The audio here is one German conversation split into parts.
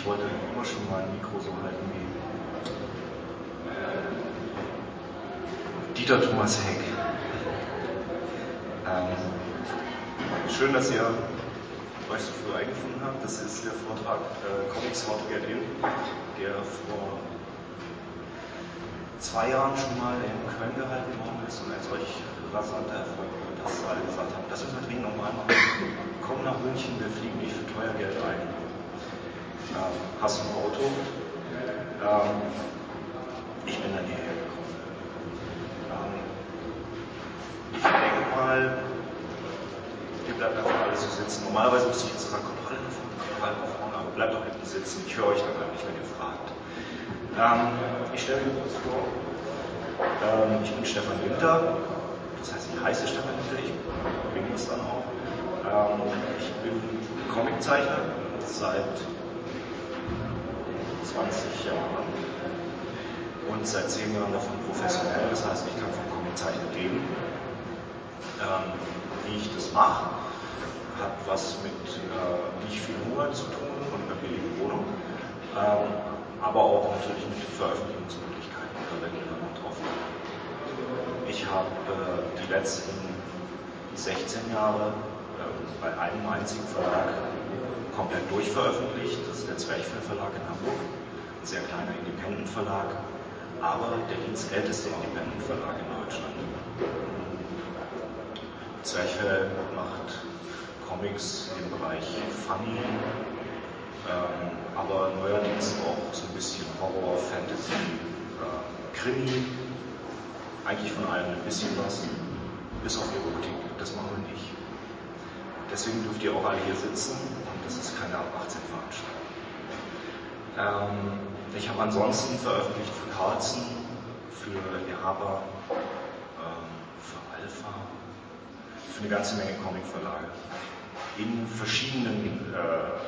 ich wollte immer schon mal ein Mikro so halten wie Dieter Thomas Heck. Ähm, schön, dass ihr euch so früh eingefunden habt. Das ist der Vortrag äh, Comics How to Get In, der vor zwei Jahren schon mal in Köln gehalten worden ist und ein solch rasanter Erfolg, dass alle gesagt haben, das müssen wir dringend nochmal machen. Komm nach München, wir fliegen dich für teuer Geld ein. Ähm, hast du ein Auto? Ähm, ich bin dann hierher gekommen. Ähm, ich denke mal, ihr bleibt einfach alle so sitzen. Normalerweise müsste ich jetzt sagen, kommt alle nach vorne, kommt alle nach vorne, aber bleibt doch hinten sitzen. Ich höre euch dann nicht, wenn ihr fragt. Ähm, ich stelle mir kurz vor, ähm, ich bin Stefan Winter, das heißt, ich heiße Stefan Winter, ich bin das dann auch. Ähm, ich bin Comiczeichner seit 20 Jahren und seit 10 Jahren davon professionell, das heißt, ich kann vom Comiczeichnen leben. Ähm, wie ich das mache, hat was mit äh, nicht viel Hunger zu tun und einer billigen Wohnung. Ähm, aber auch natürlich mit Veröffentlichungsmöglichkeiten. Da werden wir noch drauf Ich habe äh, die letzten 16 Jahre äh, bei einem einzigen Verlag komplett durchveröffentlicht. Das ist der Zwerchfell Verlag in Hamburg, ein sehr kleiner Independent Verlag, aber der dienstälteste Independent Verlag in Deutschland. Zwerchfell macht Comics im Bereich Funny, ähm, aber neuerdings auch so ein bisschen Horror, Fantasy, äh, Krimi, eigentlich von allem ein bisschen was, bis auf Erotik, das machen wir nicht. Deswegen dürft ihr auch alle hier sitzen und das ist keine ab 18 Veranstaltung. Ähm, ich habe ansonsten veröffentlicht für Carlsen, für Eraba, ähm, für Alpha, für eine ganze Menge Comicverlage in verschiedenen äh,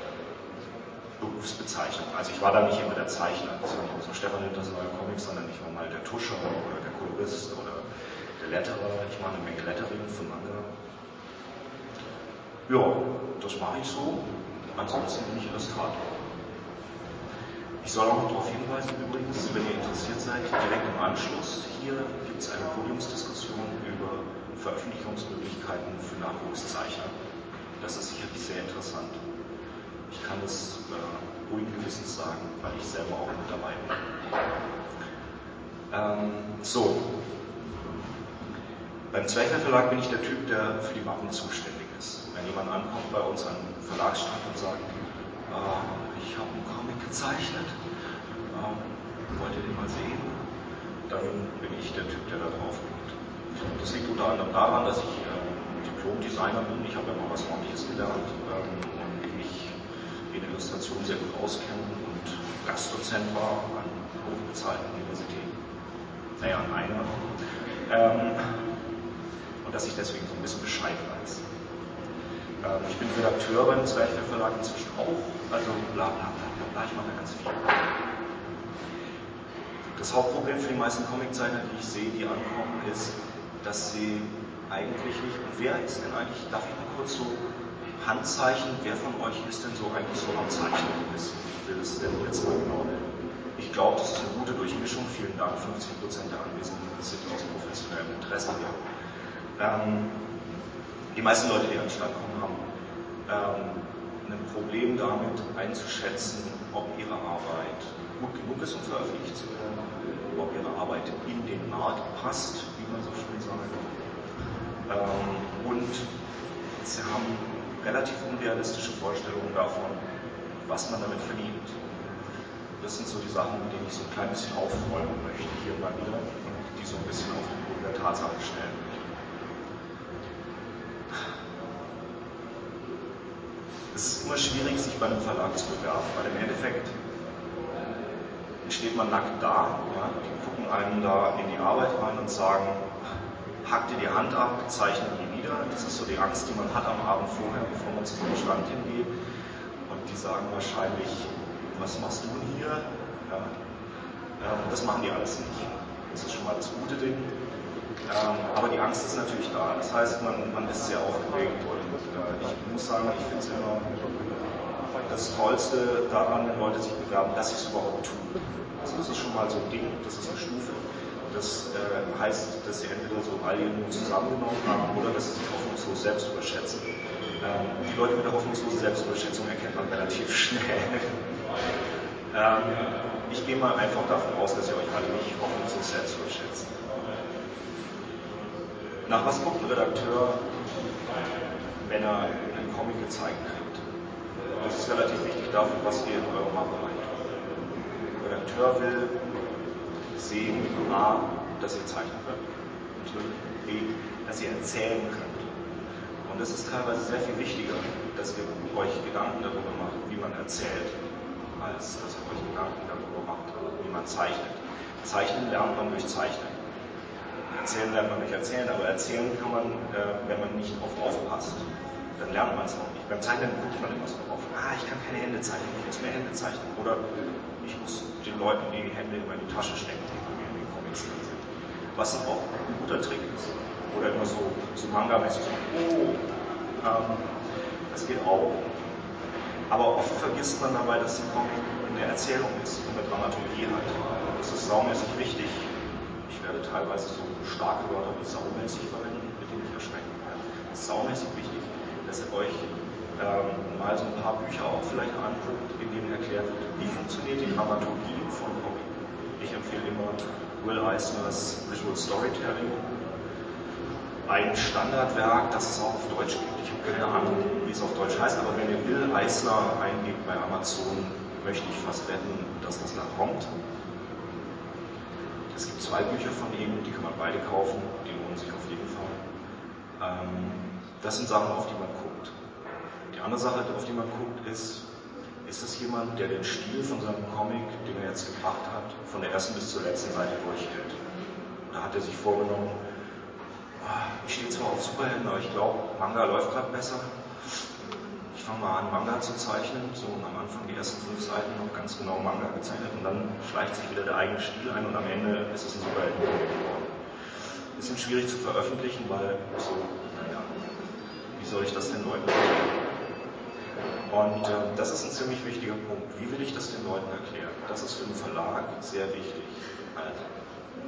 Berufsbezeichnung. Also ich war da nicht immer der Zeichner, das war nicht so Stefan Hinters neue Comics, sondern ich war mal der Tuscher oder der Kolorist oder der Letterer. Ich mache eine Menge Lettering für Manga. Ja, das mache ich so. Ansonsten bin ich Illustrator. Ich soll auch noch darauf hinweisen übrigens, wenn ihr interessiert seid, direkt im Anschluss hier gibt es eine Podiumsdiskussion über Veröffentlichungsmöglichkeiten für Nachwuchszeichner. Das ist sicherlich sehr interessant. Ich kann es äh, ruhigen Gewissens sagen, weil ich selber auch mit dabei bin. Ähm, so. Beim Zwerchner Verlag bin ich der Typ, der für die Mappen zuständig ist. Wenn jemand ankommt bei uns an den Verlagsstand und sagt, äh, ich habe einen Comic gezeichnet, äh, wollt ihr den mal sehen? Dann bin ich der Typ, der da drauf kommt. Das liegt unter anderem daran, dass ich äh, Diplom-Designer bin. Ich habe ja mal was ordentliches gelernt ähm, in Illustration sehr gut auskennen und Gastdozent war an hochbezahlten Universitäten. Naja, an einer. Ähm, und dass ich deswegen so ein bisschen Bescheid weiß. Ähm, ich bin Redakteur beim Zwerchfell Verlag inzwischen auch, also bla bla bla bla ich mache da ganz viel. Das Hauptproblem für die meisten Comiczeichner, die ich sehe, die ankommen, ist, dass sie eigentlich nicht, und wer ist denn eigentlich, darf ich mal kurz so Handzeichen, wer von euch ist denn so eigentlich so am Zeichnen ist? Ich will es denn jetzt mal genau Ich glaube, das ist eine gute Durchmischung. Vielen Dank. 50 Prozent der Anwesenden sind aus professionellem Interesse hier. Ähm, die meisten Leute, die an den Stand kommen, haben ähm, ein Problem damit einzuschätzen, ob ihre Arbeit gut genug ist, um veröffentlicht zu werden, ob ihre Arbeit in den Markt passt, wie man so schön sagt. Ähm, und sie haben relativ unrealistische Vorstellungen davon, was man damit verdient. Das sind so die Sachen, mit denen ich so ein klein bisschen aufräumen möchte hier mal wieder und die so ein bisschen auf den Boden der Tatsache stellen möchte. Es ist immer schwierig, sich bei einem Verlag zu bewerben, weil im Endeffekt steht man nackt da, ja, die gucken einem da in die Arbeit rein und sagen, hack dir die Hand ab, zeichne die wieder. Das ist so die Angst, die man hat am Abend vorher, bevor man zu dem Stand hingeht. Und die sagen wahrscheinlich, was machst du hier? Ja. Das machen die alles nicht. Das ist schon mal das gute Ding. Ähm, aber die Angst ist natürlich da. Das heißt, man, man ist sehr aufgeregt und äh, ich muss sagen, ich finde es immer das Tollste daran, wenn Leute sich bewerben, dass sie es überhaupt tun. Also das ist schon mal so ein Ding, das ist eine Stufe. Das äh, heißt, dass sie entweder so all Mut zusammengenommen haben oder dass sie sich hoffnungslos selbst überschätzen. Ähm, die Leute mit der hoffnungslosen Selbstüberschätzung erkennt man relativ schnell. ähm, ich gehe mal einfach davon aus, dass ihr euch alle nicht hoffnungslos selbst überschätzt. Nach was guckt ein Redakteur, wenn er einen Comic gezeigt kriegt? Das ist relativ wichtig dafür, was ihr in eurem Machbereich tut. Der Redakteur will sehen, A, dass ihr zeichnen könnt und B, dass ihr erzählen könnt. Und es ist teilweise sehr viel wichtiger, dass ihr euch Gedanken darüber macht, wie man erzählt, als dass ihr euch Gedanken darüber macht, wie man zeichnet. Zeichnen lernt man durch Zeichnen. Erzählen lernt man durch Erzählen, aber erzählen kann man, äh, wenn man nicht oft aufpasst, dann lernt man es auch nicht. Beim Zeichnen guckt man immer so drauf, ah, ich kann keine Hände zeichnen, ich muss mehr Hände zeichnen. Oder ich muss den Leuten die Hände immer in die Tasche stecken, die bei mir in den Comics drin sind. Was auch ein guter Trick ist. Oder immer so, so Manga-mäßig, so, oh, ähm, das geht auch. Aber oft vergisst man dabei, dass die Comic eine Erzählung ist eine Dramaturgie hat. Das ist saumäßig wichtig. Ich werde teilweise so starke Wörter wie saumäßig verwenden, mit denen ich erschrecken werde. Es ist saumäßig wichtig, dass ihr euch ähm, mal so ein paar Bücher auch vielleicht anguckt, in denen erklärt wie funktioniert die Dramaturgie von Comic. Ich empfehle immer Will Eisners Visual Storytelling. Ein Standardwerk, das es auch auf Deutsch gibt. Ich habe keine Ahnung, wie es auf Deutsch heißt, aber wenn ihr Will Eisner eingebt bei Amazon, möchte ich fast wetten, dass das da kommt. Es gibt zwei Bücher von ihm, die kann man beide kaufen, die lohnen sich auf jeden Fall. Ähm, das sind Sachen, auf die man guckt. Die andere Sache, auf die man guckt, ist, ist es jemand, der den Stil von seinem Comic, den er jetzt gebracht hat, von der ersten bis zur letzten Seite durchhält? Oder hat er sich vorgenommen, ah, ich stehe zwar auf Superhelden, aber ich glaube, Manga läuft gerade besser. Ich fange mal an, Manga zu zeichnen, so und am Anfang die ersten fünf Seiten noch ganz genau Manga gezeichnet und dann schleicht sich wieder der eigene Stil ein und am Ende ist es ein Superhelden-Comic geworden. Bisschen schwierig zu veröffentlichen, weil so, naja, wie soll ich das den Leuten erklären? Und äh, das ist ein ziemlich wichtiger Punkt. Wie will ich das den Leuten erklären? Das ist für den Verlag sehr wichtig. Also,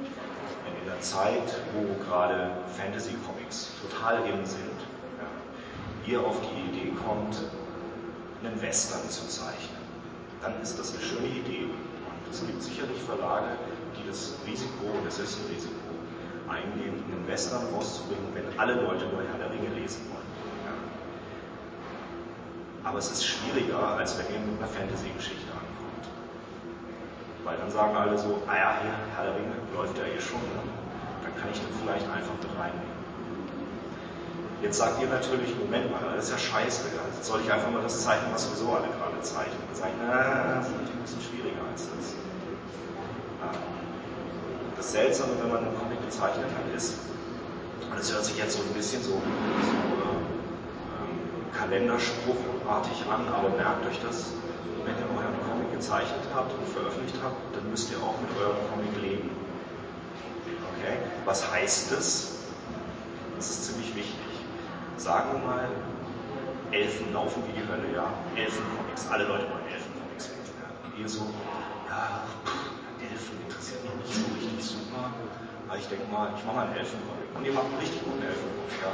in der Zeit, wo gerade Fantasy-Comics total in sind, ihr auf die Idee kommt, einen Western zu zeichnen, dann ist das eine schöne Idee. Und es gibt sicherlich Verlage, die das Risiko, und es ist ein Risiko, eingehen, einen Western rauszubringen, wenn alle Leute nur Herr der Ringe lesen wollen. Aber es ist schwieriger, als wenn ihr mit einer Fantasy-Geschichte ankommt. Weil dann sagen alle so, ah ja, hier, Herr der Ringe, läuft ja eh schon, ne? dann kann ich den vielleicht einfach mit reinnehmen. Jetzt sagt ihr natürlich, Moment mal, das ist ja scheiße. Jetzt soll ich einfach mal das zeichnen, was sowieso alle gerade zeichnen. Dann sage ich, na, das ist natürlich ein bisschen schwieriger als das. Das Seltsame, wenn man einen Comic gezeichnet hat, ist, und es hört sich jetzt so ein bisschen so, so Kalenderspruchartig an, aber merkt euch das, wenn ihr euren Comic gezeichnet habt und veröffentlicht habt, dann müsst ihr auch mit eurem Comic leben. Okay? Was heißt das? Das ist ziemlich wichtig. Sagen wir mal, Elfen laufen wie die Hölle, ja? Elfencomics, alle Leute wollen Elfencomics lesen. Ja? Und ihr so, ja, Elfen interessiert mich nicht so richtig super, aber ich denke mal, ich mache mal einen Elfencomic. Und ihr macht einen richtig guten Elfencomic, ja?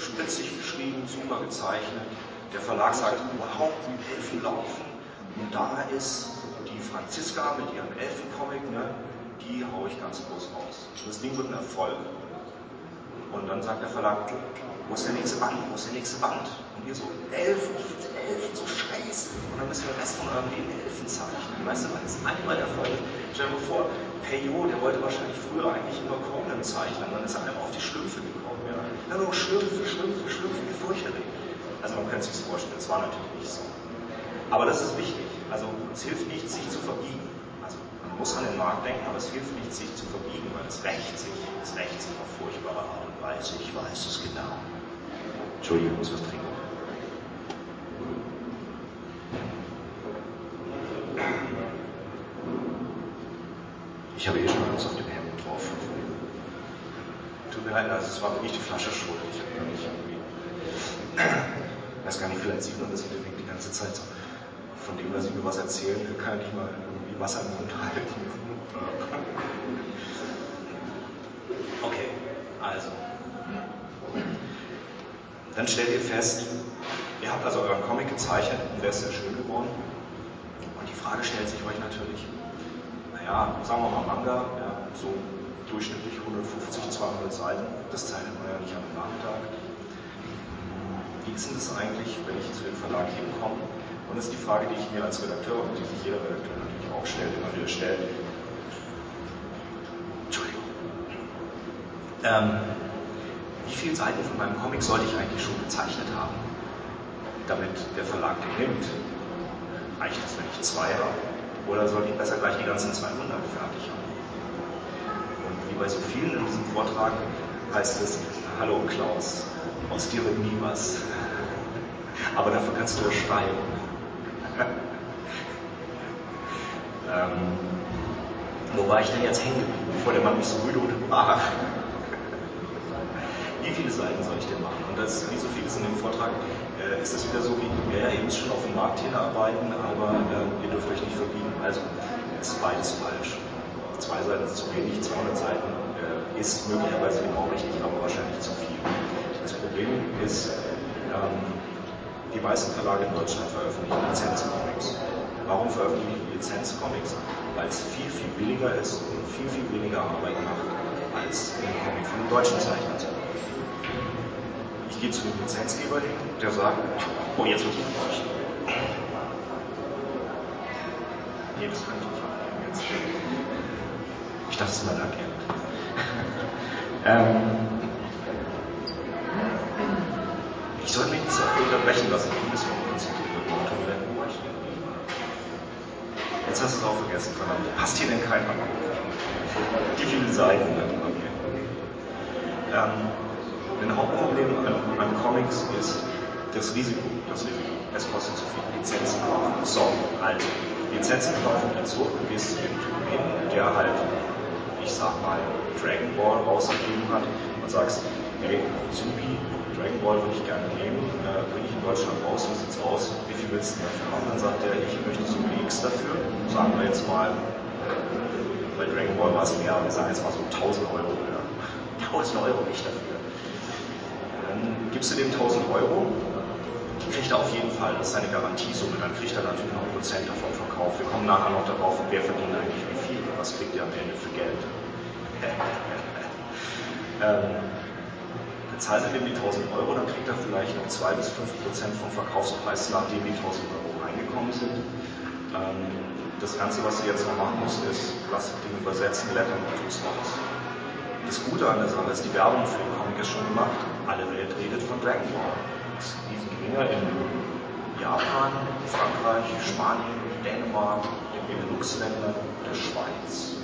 spitzig geschrieben, super gezeichnet. Der Verlag sagt, wow, Elfen laufen. Und da ist die Franziska mit ihrem Elfencomic, ne, die haue ich ganz groß raus. Das Ding wird ein Erfolg. Und dann sagt der Verlag, wo ist der nächste Band? Wo ist der nächste Band? Und ihr so, Elfen, Elfen, so scheiße. Und dann müsst ihr den Rest von eurem Leben Elfen zeichnen. Weißt du, wenn es einmal Erfolg ist, stell dir mal vor, Peyo, der wollte wahrscheinlich früher eigentlich immer Conan zeichnen. Dann ist er einfach auf die Schlümpfe gekommen. Ja, ja nur Schlümpfe, Schlümpfe, Schlümpfe, wie fürchterlich. Also man könnte es sich vorstellen, es war natürlich nicht so. Aber das ist wichtig. Also es hilft nicht, sich zu verbiegen. Also man muss an den Markt denken, aber es hilft nicht, sich zu verbiegen, weil es rächt sich, es rächt sich auf furchtbare Art und Weise. Ich weiß es genau. Entschuldigung, ich muss was trinken. Ich habe eh schon alles auf dem Hemd drauf. Tut mir leid, also es war wirklich die Flasche schuld. Ich habe nicht irgendwie. Ich weiß gar nicht, vielleicht sieht man das Weg die ganze Zeit so. von dem, dass ich mir was erzählen, kann ich mal irgendwie Wasser im Mund halten. Okay, also. Dann stellt ihr fest, ihr habt also euren Comic gezeichnet und der ist sehr schön geworden. Und die Frage stellt sich euch natürlich, naja, sagen wir mal Manga, ja, so durchschnittlich 150, 200 Seiten, das zeichnet man ja nicht einem Nachmittag. Wie ist denn das eigentlich, wenn ich zu dem Verlag hinkomme? Und das ist die Frage, die ich mir als Redakteur und die sich jeder Redakteur natürlich auch stellt, immer wieder stellt. Entschuldigung. Ähm, wie viele Seiten von meinem Comic sollte ich eigentlich schon gezeichnet haben, damit der Verlag den nimmt? Reicht es, wenn ich zwei habe? Oder sollte ich besser gleich die ganzen 200 fertig haben? Und wie bei so vielen in diesem Vortrag heißt es, hallo Klaus, aus dir wird nie was. Aber dafür kannst du ja schreiben. ähm, wo war ich denn jetzt hängen bevor der Mann mich so müde unterbrach? Viele Seiten soll ich denn machen? Und das, wie so vieles in dem Vortrag, äh, ist das wieder so wie, ja, ihr müsst schon auf dem Markt hinarbeiten, aber äh, ihr dürft euch nicht verbiegen. Also, ist beides falsch. Zwei Seiten ist zu wenig, 200 Seiten äh, ist möglicherweise genau richtig, aber wahrscheinlich zu viel. Das Problem ist, ähm, die meisten Verlage in Deutschland veröffentlichen Lizenzcomics. Warum veröffentlichen die Lizenzcomics? Weil es viel, viel billiger ist und viel, viel weniger Arbeit macht, als ein Comic von einem deutschen Zeichner zu Ich gehe zu dem Lizenzgeber hin, der sagt, oh, jetzt wird es nicht. Nee, das könnte ich jetzt. Ich dachte, es ist mein Agent. ähm, ich soll mich nicht so unterbrechen lassen, ich muss mich konzentrieren. Jetzt hast du es auch vergessen, verdammt. Hast hier denn keinen Anruf? Die vielen Seiten. Ähm, ein Hauptproblem an, an, Comics ist das Risiko. Das Risiko. Es kostet zu viel. Lizenzen kaufen. So, also, Lizenzen kaufen so, du gehst zu dem Typen der halt, ich sag mal, Dragon Ball rausgegeben hat und sagst, hey, Supi, Dragon Ball würde ich gerne nehmen, äh, bringe ich in Deutschland raus, wie sieht's aus, wie viel willst du dafür haben? Dann sagt er, ich möchte so X dafür, sagen wir jetzt mal, bei Dragon Ball war es mehr, wir sagen jetzt mal so 1000 Euro. Ja. 1000 Euro nicht dafür. Dann gibst du dem 1000 Euro, kriegt er auf jeden Fall, das ist seine Garantiesumme, dann kriegt er natürlich noch Prozent davon verkauft. Wir kommen nachher noch darauf, wer verdient eigentlich wie viel, was kriegt er am Ende für Geld. ähm, dann zahlt er dem die 1000 Euro, dann kriegt er vielleicht noch 2 bis 5 Prozent vom Verkaufspreis, nachdem die 1000 Euro reingekommen sind. Ähm, das Ganze, was ihr jetzt noch machen müsst, ist, lasst den übersetzen, lettern und tut's raus. Das Gute an der Sache ist, die Werbung für den Comic ist schon gemacht. Alle Welt redet von Dragon Ball. Diesen Dinger in Japan, Frankreich, Spanien, Dänemark, den Benelux-Ländern, der Schweiz.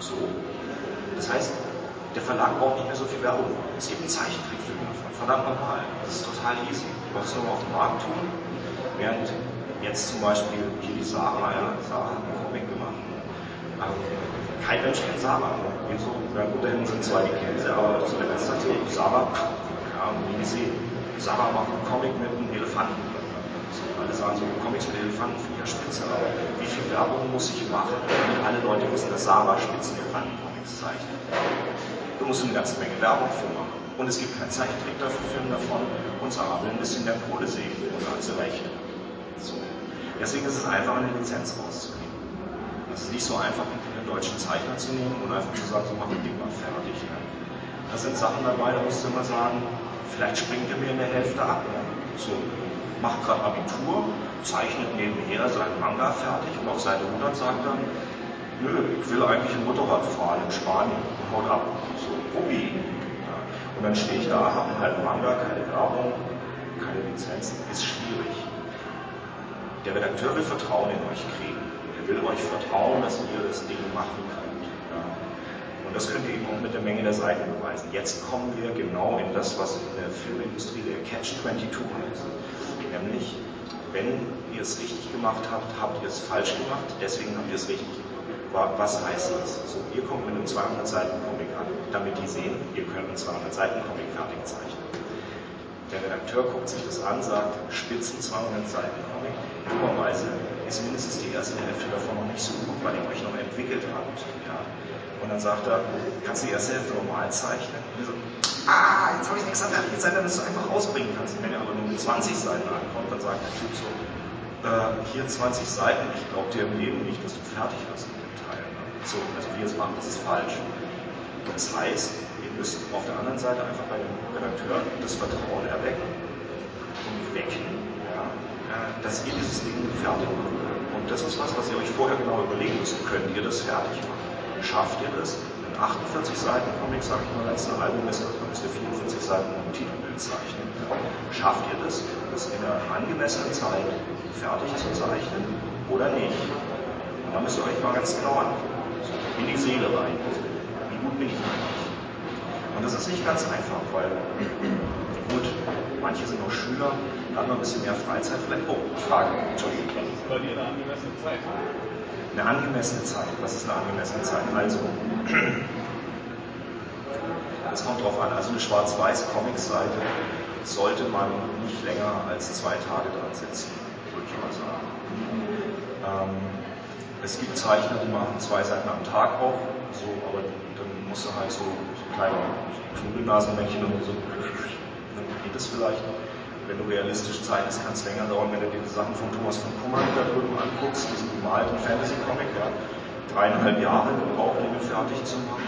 So. Das heißt, der Verlag braucht nicht mehr so viel Werbung. Es gibt einen Zeichentrickfilm davon. Verdammt nochmal. Das ist total easy. Du es nur auf den Markt tun. Während jetzt zum Beispiel hier die Sarah, ja, Sarah hat einen Comic gemacht. Ähm, kein Mensch kennt Sarah. So, ja gut, da sind zwei, die kennen sie, aber das ist natürlich Sarah, ja, nie gesehen. Sarah macht einen Comic mit einem Elefanten. Alle sagen so, Comics mit Elefanten finde ich ja spitze, aber wie viel Werbung muss ich machen, damit alle Leute wissen, dass Sarah Spitzenelefanten-Comics zeichnet? Du musst eine ganze Menge Werbung für machen. Und es gibt keinen Zeichentrick dafür Film davon und Sarah will ein bisschen mehr Kohle sehen und hat sie. So. Deswegen ist es einfach, eine Lizenz rauszukriegen. Es ist nicht so einfach, einen deutschen Zeichner zu nehmen und einfach zu sagen, so mach ein Ding mal fertig. Ne? Da sind Sachen dabei, da musst du immer sagen, vielleicht springt er mir in der Hälfte ab. Ne? So, macht gerade Abitur, zeichnet nebenher seinen Manga fertig und auf Seite 100 sagt er, nö, ich will eigentlich ein Motorrad fahren in Spanien haut ab. So, Hobby. Ja. Und dann stehe ich da, habe halben Manga, keine Werbung, keine Lizenzen, ist schwierig. Der Redakteur will Vertrauen in euch kriegen. Will euch vertrauen, dass ihr das Ding machen könnt. Ja. Und das könnt ihr eben auch mit der Menge der Seiten beweisen. Jetzt kommen wir genau in das, was in der Filmindustrie der Catch-22 heißt. Nämlich, wenn ihr es richtig gemacht habt, habt ihr es falsch gemacht, deswegen habt ihr es richtig gemacht. Was heißt das? So, ihr kommt mit einem 200 Seiten Comic an, damit die sehen, ihr könnt einen 200 Seiten Comic fertig zeichnen. Der Redakteur guckt sich das an, sagt, Spitzen 200 Seiten Comic. Dummerweise ist mindestens die erste Hälfte davon noch nicht so gut, weil ihr euch noch entwickelt habt. Ja. Und dann sagt er, kannst du die erste Hälfte normal zeichnen? So, ah, jetzt habe ich nichts an der Zeit, damit du einfach ausbringen kannst. Wenn er aber nur mit 20 Seiten ankommt, dann sagt der Typ so, äh, hier 20 Seiten, ich glaube dir im Leben nicht, dass du fertig wirst mit dem Teil. Ne? So, also wie ihr es macht, das ist falsch. Das heißt, ihr müsst auf der anderen Seite einfach bei dem Redakteur das Vertrauen erwecken und wecken, dass ihr dieses Ding fertig macht. Und das ist was, was ihr euch vorher genau überlegen müsst. Könnt ihr das fertig machen? Schafft ihr das? Ein 48 Seiten Comic, sag ich mal, als ein Album ist, dann müsst ihr 44 Seiten ein Titelbild zeichnen. Schafft ihr das, das in einer angemessenen Zeit fertig zu zeichnen oder nicht? Und dann müsst ihr euch mal ganz genau angucken. In die Seele rein gut bin ich eigentlich? Und das ist nicht ganz einfach, weil, gut, manche sind noch Schüler, haben noch ein bisschen mehr Freizeit, vielleicht, oh, Frage, Entschuldigung. Was ist bei dir eine angemessene Zeit? Eine angemessene Zeit, was ist eine angemessene Zeit? Also, es kommt drauf an, also eine schwarz-weiß Comic-Seite sollte man nicht länger als zwei Tage dran sitzen, würde ich mal sagen. Ähm, es gibt Zeichner, die machen zwei Seiten am Tag auf, so, aber dann musst du halt so, so kleine Knuddelnasenmännchen und so, dann geht es vielleicht. Wenn du realistisch zeichnest, kann es länger dauern, wenn du dir die Sachen von Thomas von Kummer da drüben anguckst, diesen gemalten Fantasy-Comic, ja, dreieinhalb Jahre gebraucht, den fertig zu machen.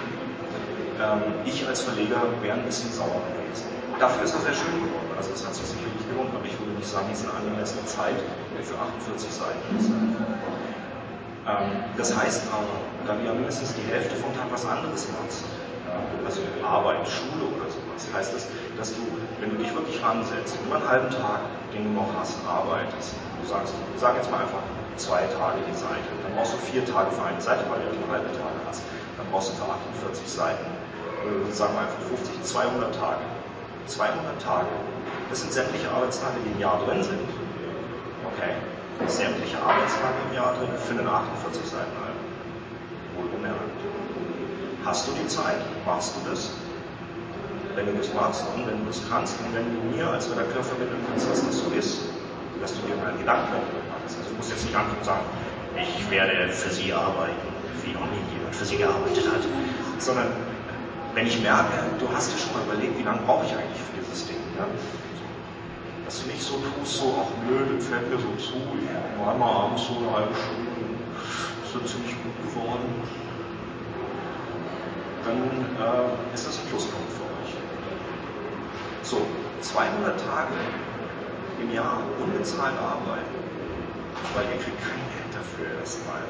Ähm, ich als Verleger wäre ein bisschen sauer gewesen. Dafür ist er sehr schön geworden, also es hat sich sicherlich gelohnt, aber ich würde nicht sagen, es ist eine angemessene Zeit für 48 Seiten. Ähm, das heißt aber, da du ja mindestens die Hälfte vom Tag was anderes machst, also Arbeit, Schule oder sowas, heißt das, dass du, wenn du dich wirklich ansetzt, nur einen halben Tag, den du noch hast, arbeitest, du sagst, sag jetzt mal einfach zwei Tage die Seite, dann brauchst du vier Tage für eine Seite, weil du nur halbe Tage hast, dann brauchst du für 48 Seiten, äh, sagen wir einfach 50, 200 Tage. 200 Tage, das sind sämtliche Arbeitstage, die im Jahr drin sind. Okay? sämtliche Arbeitstage im Jahr drin für einen 48 Seiten Album. Wohlbemerkt. Hast du die Zeit? Machst du das? Wenn du das machst und wenn du das kannst und wenn du mir als Redakteur vermitteln kannst, dass das so ist, dass du dir mal Gedanken darüber machst. Also du musst jetzt nicht anfangen und sagen, ich werde für Sie arbeiten, wie noch nie jemand für Sie gearbeitet hat, sondern wenn ich merke, du hast dir schon mal überlegt, wie lange brauche ich eigentlich für dieses Ding, ja? dass du nicht so tust, so, ach nö, das fällt mir so zu, ich war mal abends so eine halbe Stunde, ist so ziemlich gut geworden. Dann äh, ist das ein Pluspunkt für euch. So, 200 Tage im Jahr unbezahlt arbeiten, weil ihr kriegt kein Geld dafür erstmal.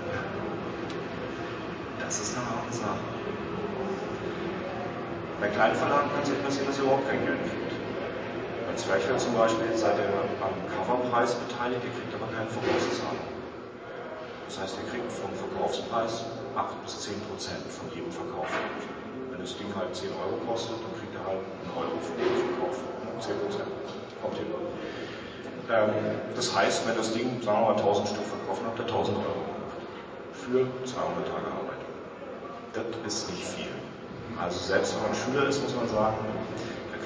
Das ist eine harte Sache. Bei kleinen Verlagen kann es euch passieren, dass ihr überhaupt kein Geld kriegt. Zwerchfell zum Beispiel seid ihr am Coverpreis beteiligt, ihr kriegt aber keine Vorauszahlung. Das heißt, ihr kriegt vom Verkaufspreis 8 bis 10 Prozent von jedem Verkauf. Wenn das Ding halt 10 Euro kostet, dann halt einen Euro für jeden Verkauf. 10 Prozent. Kommt ihr ähm, Das heißt, wenn das Ding, sagen wir mal, 1000 Stück verkauft, habt ihr 1000 Euro für 200 Tage Arbeit. Das ist nicht viel. Also selbst wenn man Schüler ist, muss man sagen,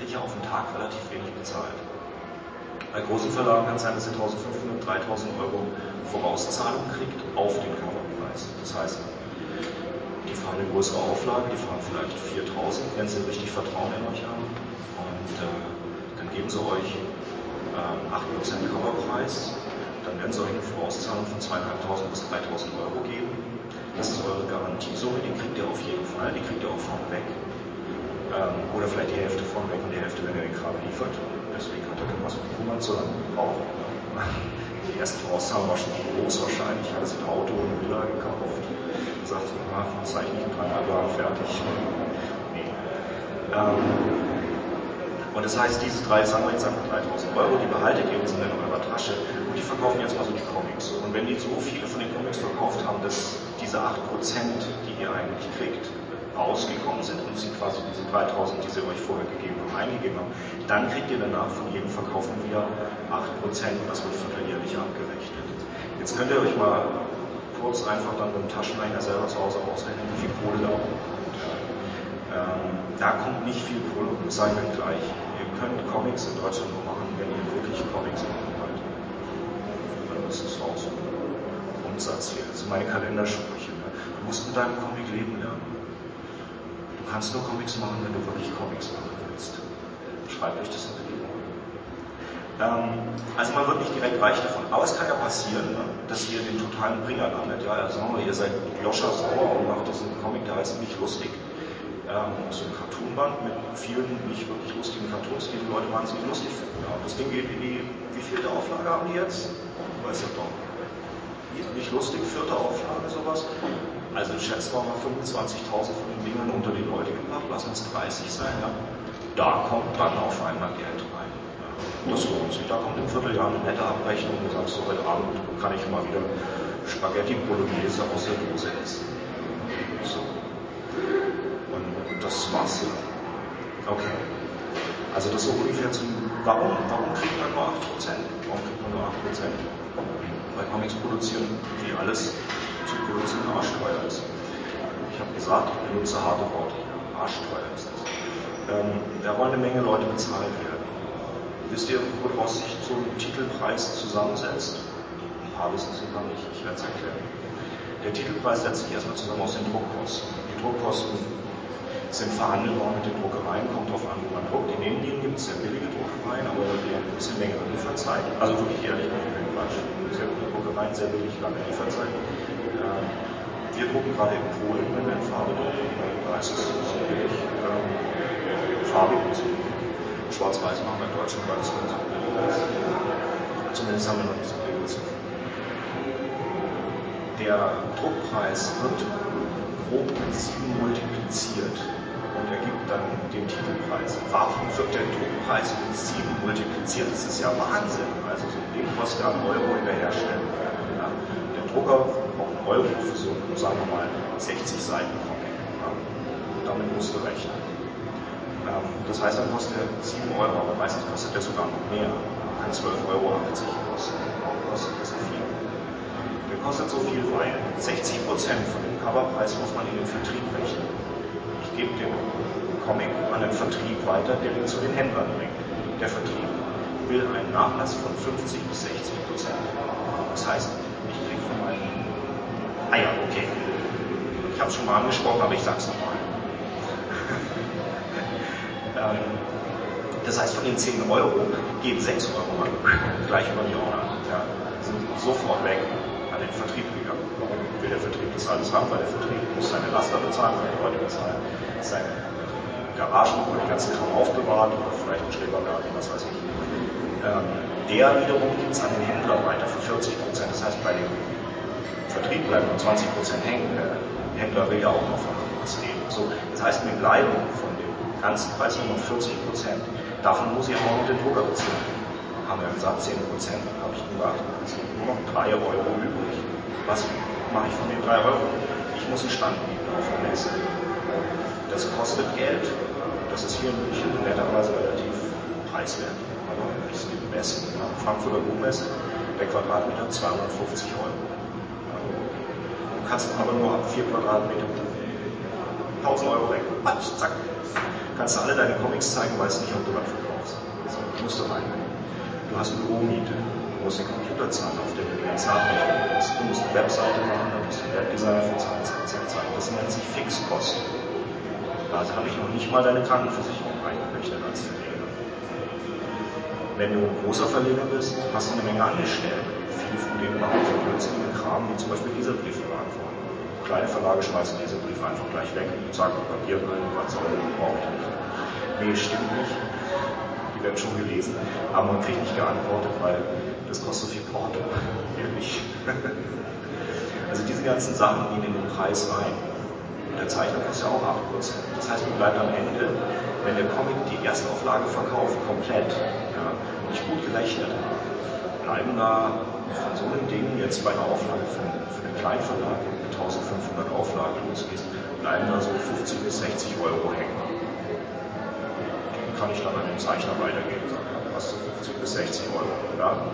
kriege ich auf den Tag relativ wenig bezahlt. Bei großen Verlagen kann es sein, dass ihr 1500, 3000 Euro Vorauszahlung kriegt auf den Coverpreis. Das heißt, die fahren eine größere Auflage, die fahren vielleicht 4000, wenn sie richtig Vertrauen in euch haben. Und äh, dann geben sie euch äh, 8% Coverpreis. Dann werden sie euch eine Vorauszahlung von 2500 bis 3000 Euro geben. Das ist eure Garantiesumme, die kriegt ihr auf jeden Fall, die kriegt ihr auch vorneweg. Ähm, oder vielleicht die Hälfte von weg und die Hälfte, wenn er den Kram liefert. Deswegen hat er was gekümmert, sondern auch. Ne? Die erste Vorauszahlung war schon groß wahrscheinlich, hat das ein Auto und Villa gekauft. Und sagt, ach, zeichne ich in dreieinhalb Jahren fertig. Nee. Ähm, und das heißt, diese drei, sagen wir jetzt einfach 3000 Euro, die behaltet ihr uns in eurer Tasche und die verkaufen jetzt mal so die Comics. Und wenn die so viele von den Comics verkauft haben, dass diese 8%, die ihr eigentlich kriegt, rausgekommen sind und sie quasi diese 3000, die sie euch vorher gegeben haben, eingegeben haben, dann kriegt ihr danach von jedem Verkaufen wieder 8% und das wird vierteljährlich abgerechnet. Jetzt könnt ihr euch mal kurz einfach dann mit dem Taschenrechner selber zu Hause ausrechnen, wie viel Kohle da kommt. Ähm, da kommt nicht viel Kohle, das sage ich gleich. Ihr könnt Comics in Deutschland nur machen, wenn ihr wirklich Comics machen wollt. Dann ist es auch so ein Grundsatz hier. Das sind meine Kalendersprüche. Ne? Du musst mit deinem Comic leben lernen. Du kannst nur Comics machen, wenn du wirklich Comics machen willst. Schreibt euch das in die ähm, also man wird nicht direkt reich davon. Aber es kann ja passieren, ne, dass ihr den totalen Bringer landet. Ja, sagen wir, ihr seid Joscha Sauer und macht diesen Comic, der heißt nicht lustig. Ähm, so ein Cartoonband mit vielen nicht wirklich lustigen Cartoons, die die Leute wahnsinnig lustig finden. Ja, das Ding geht in die, wie viel Auflage haben die jetzt? Weiß ich doch. Nicht lustig, vierte Auflage, sowas. Also schätzen wir mal 25.000 von den Dingern unter die Leute gebracht, lassen es 30 sein. Ja. Da kommt dann auf einmal Geld Das lohnt sich. Da kommt im Vierteljahr eine nette Abrechnung und du sagst, so heute Abend kann ich mal wieder Spaghetti Bolognese aus der Dose essen. So. Und das war's dann. Okay. Also das so ungefähr zum, warum, warum kriegt man nur 8%? Warum kriegt man nur 8%? Weil Comics produzieren, wie alles zu produzieren, arschteuer ist. Ich habe gesagt, ich benutze harte Worte. Arschteuer ist das. Ähm, da wollen eine Menge Leute bezahlt werden. Wisst ihr, woraus sich so ein Titelpreis zusammensetzt? Ein paar wissen es noch nicht, ich werde es erklären. Der Titelpreis setzt sich erstmal zusammen aus den Druckkosten. Die Druckkosten sind verhandelbar mit den Druckereien, kommt darauf an, wo man druckt. In Indien gibt es sehr billige Druckereien, aber die haben ein bisschen längere Lieferzeit. Also wirklich ehrlich, kein Quatsch. Sehr gute Druckereien, sehr billig, lange Lieferzeit. Ähm, wir drucken gerade in Polen, wenn wir in Farbe drucken, da ist es so billig, ähm, farbig und Schwarz-Weiß machen wir in Deutschland, so billig ist. Zumindest haben wir noch nicht so viel Wissen. Der Druckpreis wird grob mit 7 multipliziert und ergibt dann den Titelpreis. Warum wird der Druckpreis mit 7 multipliziert? Das ist ja Wahnsinn. Also so ein Ding kostet ja einen Euro in der Herstellung. Ja. Der Drucker braucht einen Euro für so, sagen wir mal, 60 Seiten Comic. Ja. Damit musst du rechnen. Ähm, das heißt, dann kostet er 7 Euro, aber meistens kostet er sogar noch mehr. Kann 12,80 Euro kosten. Warum kostet das so viel? Der kostet so viel, weil 60% von dem Coverpreis muss man in den Vertrieb rechnen. Ich gebe den Comic an den Vertrieb weiter, der ihn zu den Händlern bringt. Der Vertrieb will einen Nachlass von 50 bis 60 Prozent. Das heißt, ich kriege von meinem. Ah ja, okay. Ich habe es schon mal angesprochen, aber ich sage es nochmal. Ähm, das heißt, von den 10 Euro gehen 6 Euro gleich über die Order. Ja, sind sofort weg an den Vertrieb gegangen. Warum will der Vertrieb das alles haben? Weil der Vertrieb muss seine Laster bezahlen, seine Leute bezahlen, seine Garagen, wo die ganzen Kram aufbewahrt oder vielleicht ein Schrebergarten, was weiß ich. Ähm, der wiederum gibt es an den Händler weiter für 40 Prozent. Das heißt, bei dem Vertrieb bleiben nur 20 Prozent hängen. Der Händler will ja auch noch von was leben. So, das heißt, wir bleiben von ganzen Preis nur noch 40 Prozent. Davon muss ich auch noch den Drucker bezahlen. Haben wir gesagt, 10 Prozent habe ich gemacht. Es sind nur noch 3 Euro übrig. Was mache ich von den 3 Euro? Ich muss einen Stand bieten auf der Messe. Das kostet Geld. Das ist hier in München netterweise relativ preiswert. Aber es gibt Messen. Ja. Frankfurter Buchmesse, der Quadratmeter 250 Euro. Du kannst aber nur ab 4 Quadratmeter 1000 Euro weg. Patsch, zack kannst du alle deine Comics zeigen, weißt nicht, ob du was verkaufst. So, musst du rein. Du hast Büromiete, du musst den Computer zahlen, auf dem du die ganze musst. Du musst eine Webseite machen, da musst du einen Webdesigner für zahlen, zahlen. Das nennt sich Fixkosten. Also habe ich noch nicht mal deine Krankenversicherung eingerechnet als Verleger. Wenn du ein großer Verleger bist, hast du eine Menge Angestellte. Viele von denen machen so blödsinnigen Kram, wie zum Beispiel dieser Brief beantworten. Kleine Verlage schmeißen diese Briefe einfach gleich weg und sagen, Papier rein, was soll, brauche ich nicht. Nee, stimmt nicht. Die werden schon gelesen, aber man kriegt nicht geantwortet, weil das kostet so viel Porto. Ehrlich. also diese ganzen Sachen gehen in den Preis rein. Und der Zeichner kostet ja auch 8%. Das heißt, man bleibt am Ende, wenn der Comic die Erstauflage verkauft, komplett, ja, nicht gut gerechnet, bleiben da von so einem Ding jetzt bei einer Auflage für, für einen Kleinverlag 1500 Auflagen losgehst, bleiben da so 50 bis 60 Euro hängen. Kann ich dann an den Zeichner weitergeben, sagen, was so 50 bis 60 Euro. Ja?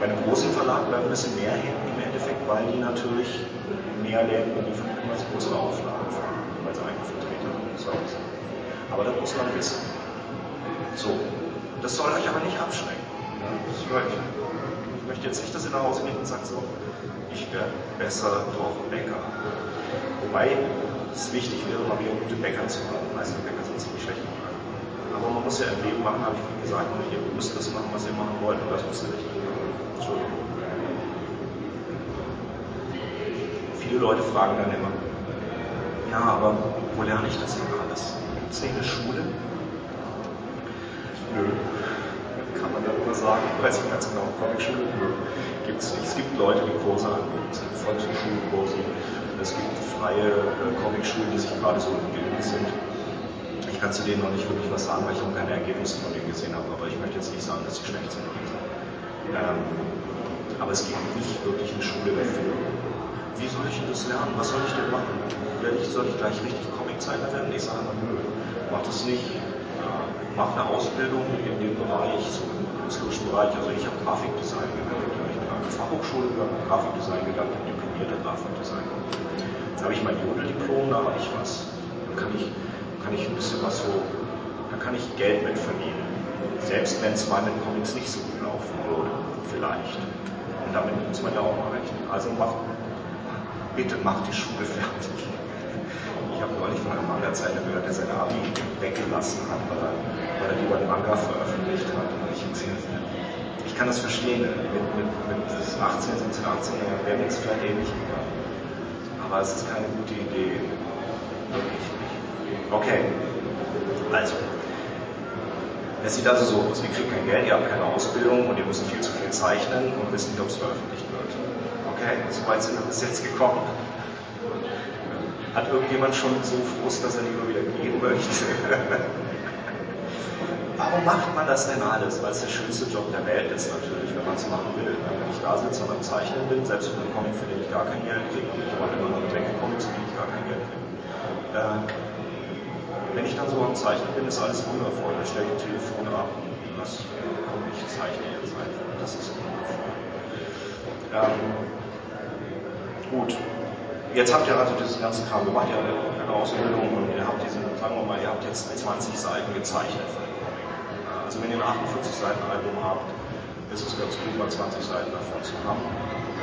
Bei einem großen Verlag bleibt ein bisschen mehr hängen im Endeffekt, weil die natürlich mehr Läden beliefern können als größere Auflagen fahren, sie eigene Vertreter. Aber das muss man wissen. So, das soll euch aber nicht abschrecken. Ja? Ich, ich möchte jetzt nicht, dass ihr nach Hause geht und sagt so, ich werde besser durch Bäcker. Wobei es wichtig wäre, mal wieder gute Bäcker zu haben. Die meisten Bäcker sind ziemlich schlecht Aber man muss ja im Leben machen, habe ich gesagt, ihr müsst das machen, was ihr machen wollt und das müsst ihr machen. Entschuldigung. Viele Leute fragen dann immer, ja, aber wo lerne ich das denn alles? Gibt es eine Schule? Nö. Kann man darüber sagen? Weiß ich ganz genau. Comic-Schule? Nö. Gibt's nicht. Es gibt Leute, die Kurse anbieten. Es gibt Volkshochschulkurse. Es gibt freie äh, Comic-Schulen, die sich gerade so im sind. Ich kann zu denen noch nicht wirklich was sagen, weil ich noch keine Ergebnisse von denen gesehen habe. Aber ich möchte jetzt nicht sagen, dass sie schlecht sind. Ähm, aber es gibt nicht wirklich eine Schule dafür. Wie soll ich denn das lernen? Was soll ich denn machen? Soll ich gleich richtig Comiczeichner werden? Ich sage immer, nö, mach das nicht mache eine Ausbildung in dem Bereich, so im künstlerischen Bereich. Also ich habe Grafikdesign gelernt. Ich bin an der Fachhochschule gegangen, Grafikdesign gelernt und diplomierter Grafikdesign. Jetzt habe ich mein Jodeldiplom, da habe ich was. Da kann ich, kann ich ein bisschen was so, da kann ich Geld mit verdienen. Selbst wenn es mal mit Comics nicht so gut laufen würde, vielleicht. Und damit muss man ja auch mal rechnen. Also mach, bitte mach die Schule fertig. Ich habe neulich von einem Manga-Zeichner gehört, der sein Abi weggelassen hat, weil er, weil er lieber einen Manga veröffentlicht hat. Und ich, ich kann das verstehen. Mit, mit, mit 18, 17, 18 Jahren wäre mir das vielleicht ähnlich gegangen. Aber es ist keine gute Idee. Wirklich nicht. Okay. Also. Es sieht also so aus, ihr kriegt kein Geld, ihr habt keine Ausbildung und ihr müsst viel zu viel zeichnen und wisst nicht, ob es veröffentlicht wird. Okay, so weit sind wir bis jetzt gekommen. Hat irgendjemand schon so Frust, dass er lieber wieder gehen möchte? Warum macht man das denn alles? Weil es der schönste Job der Welt ist natürlich, wenn man es machen will. Wenn ich da sitze und am Zeichnen bin, selbst mit einem Comic, für den ich gar kein Geld kriege, und ich mache immer noch Decke-Comics, für die ich gar kein Geld kriege. Äh, wenn ich dann so am Zeichnen bin, ist alles wundervoll. Dann stelle ich ein Telefon ab und lass, komm, ich zeichne jetzt einfach. Das ist wundervoll. Ähm, gut, Jetzt habt ihr also dieses ganze Kram gemacht, ihr habt eine Ausbildung und ihr habt diesen, sagen wir mal, ihr habt jetzt 20 Seiten gezeichnet von dem Comic. Also wenn ihr ein 48 Seiten Album habt, ist es ganz gut, mal 20 Seiten davon zu haben.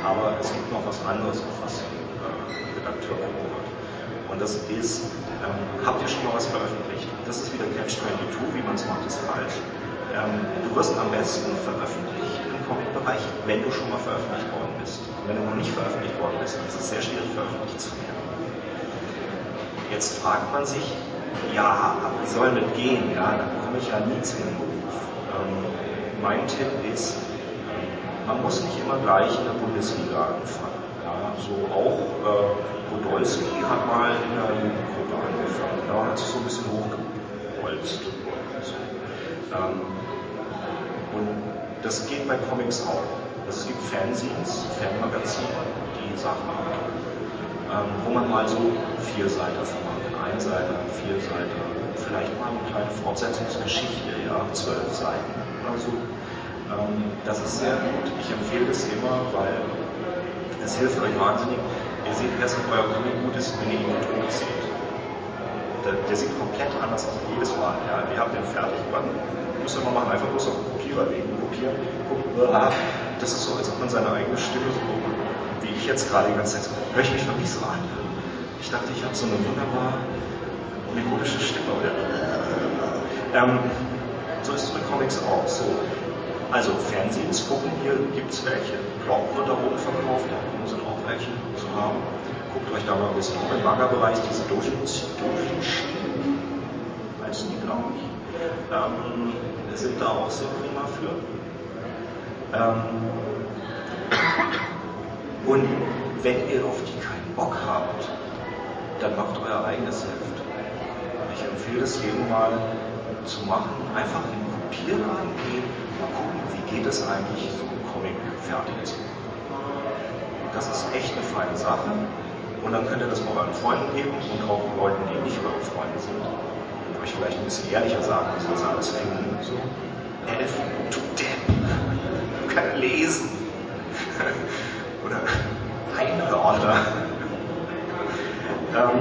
Aber es gibt noch was anderes, was äh, Redakteur gucken wird. Und das ist, ähm, habt ihr schon mal was veröffentlicht? Das ist wieder Catch-22, wie man es macht, ist falsch. Ähm, du wirst am besten veröffentlicht im Comic-Bereich, wenn du schon mal veröffentlicht worden bist. wenn du noch nicht veröffentlicht worden bist, ist es sehr schwierig, veröffentlicht zu werden. Jetzt fragt man sich, ja, wie soll das gehen? Ja, da komme ich ja nie zu einem Beruf. Ähm, mein Tipp ist, man muss nicht immer gleich in der Bundesliga anfangen. So auch äh, Podolski hat mal in der Jugendgruppe angefangen. Da hat sich so ein bisschen hochgeholzt. Ähm, und das geht bei Comics auch. Also es gibt Fanzines, Fanmagazine, die Sachen abdrucken, ähm, wo man mal so vier Seiten macht, eine Seite, vier Seiten, vielleicht mal eine kleine Fortsetzungsgeschichte, ja, zwölf Seiten oder so. Ähm, das ist sehr gut. Ich empfehle das immer, weil es hilft euch wahnsinnig. Ihr seht erst, ob euer Comic gut ist, wenn ihr ihn gedruckt seht. Der, der, sieht komplett anders aus jedes Mal. Ja. Ihr habt den fertig, müsst ihr mal machen, einfach bloß auf den Kopierer legen, kopieren, gucken, ah, das ist so, als ob man seine eigene Stimme so, wie ich jetzt gerade die ganze Zeit, höre ich mich wirklich so an. Ich dachte, ich habe so eine wunderbar melodische Stimme. Oder? Ähm, so ist es mit Comics auch. So. Also Fernsehens gucken, hier gibt es welche. Wird da oben verkauft, oben sind auch welche zu haben. Guckt euch da mal ein bisschen um. Im Manga-Bereich diese Doujin, heißen die, glaube ich ähm, sind da auch sehr prima für. Ähm, und wenn ihr auf die keinen Bock habt, dann macht euer eigenes Heft. Ich empfehle es jedem mal zu machen, einfach in den Kopierladen gehen, mal gucken, wie geht es eigentlich, so Comic fertig machen. Das ist echt eine feine Sache. Und dann könnt ihr das mal euren Freunden geben und auch Leuten, die nicht eure Freunde sind ich vielleicht ein bisschen ehrlicher sagen, was alles finden. So, Elf, du Depp, du kannst lesen. Oder Einhörner. ähm,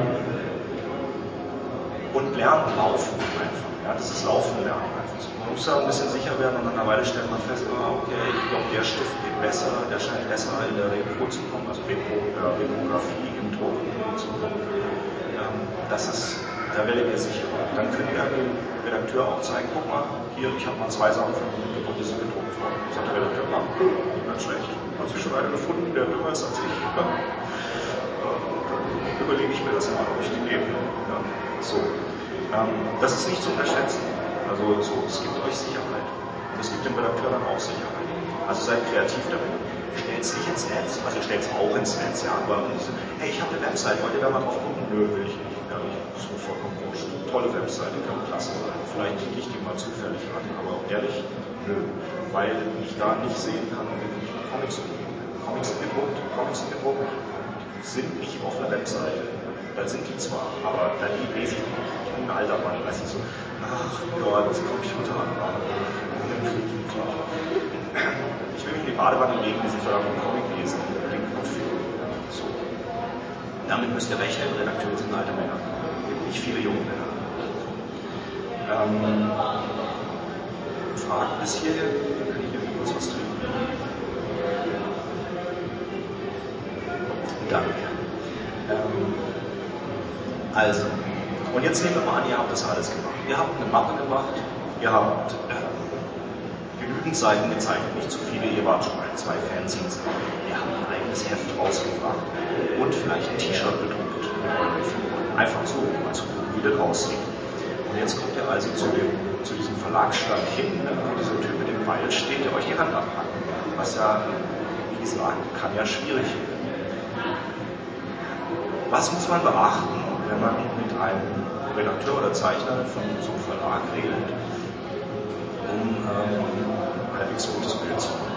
und lernen laufen einfach. Ja, das ist laufende Lernen einfach. Man muss da ein bisschen sicher werden und nach einer Weile stellt man fest, ah, okay, ich glaube, der Stift geht besser, der scheint besser in der Repro zu kommen, also Repro, äh, Reprografie im Druck zu kommen. Ähm, das ist, da werdet ihr sicher. Dann könnt ihr dem Redakteur auch zeigen, guck mal, hier, ich habe mal zwei Sachen von mir mitgebracht, die sind gedruckt worden. Sagt der Redakteur, ah, ganz schlecht, hat sich schon einer gefunden, der dümmer ist als ich. Ja. Dann überlege ich mir das mal, ob ich die nehme. Ja. So. Ähm, das ist nicht zu unterschätzen. Also so, es gibt euch Sicherheit. Und es gibt dem Redakteur dann auch Sicherheit. Also seid kreativ damit. Stellt es nicht ins Netz, also stellt es auch ins Netz, ja, aber hey, ich habe eine Website, wollt ihr da mal drauf gucken? Nö, will ich nicht. Ja, ist mir vollkommen wurscht. Tolle Website, kann klasse sein. Vielleicht klicke ich die mal zufällig an, aber ehrlich, nö. Weil ich da nicht sehen kann, wie ich Comics. Comics gedruckt, Comics gedruckt sind nicht auf einer Webseite. Da sind die zwar, aber da lese ich nicht. Ein alter Mann, ich so, ach ja, das Computer anmachen. Ich will mich in die Badewanne legen, diesen verdammten Comic lesen den gut fühlen. So. Damit müsst ihr rechnen, Redakteure sind alte Männer. Nicht viele junge Männer. Ähm, Fragen bis? Dann kann ich hier kurz was trinken. Danke. Ähm, also, und jetzt nehmen wir mal an, ihr habt das alles gemacht. Ihr habt eine Mappe gemacht, ihr habt äh, genügend Seiten gezeichnet, nicht zu viele, ihr wart schon ein, zwei Fanzines. Ihr habt ein eigenes Heft rausgebracht und vielleicht ein T-Shirt Figuren. Einfach so, um mal zu gucken, wie das aussieht. Und jetzt kommt ihr also zu, dem, zu diesem Verlagsstand hin, ne, wo dieser Typ mit dem Beil steht, der euch die Hand abpackt. Was ja, wie gesagt, kann ja schwierig werden. Was muss man beachten, wenn man mit einem Redakteur oder Zeichner von so einem Verlag redet, um ähm, ein halbwegs gutes Bild zu machen?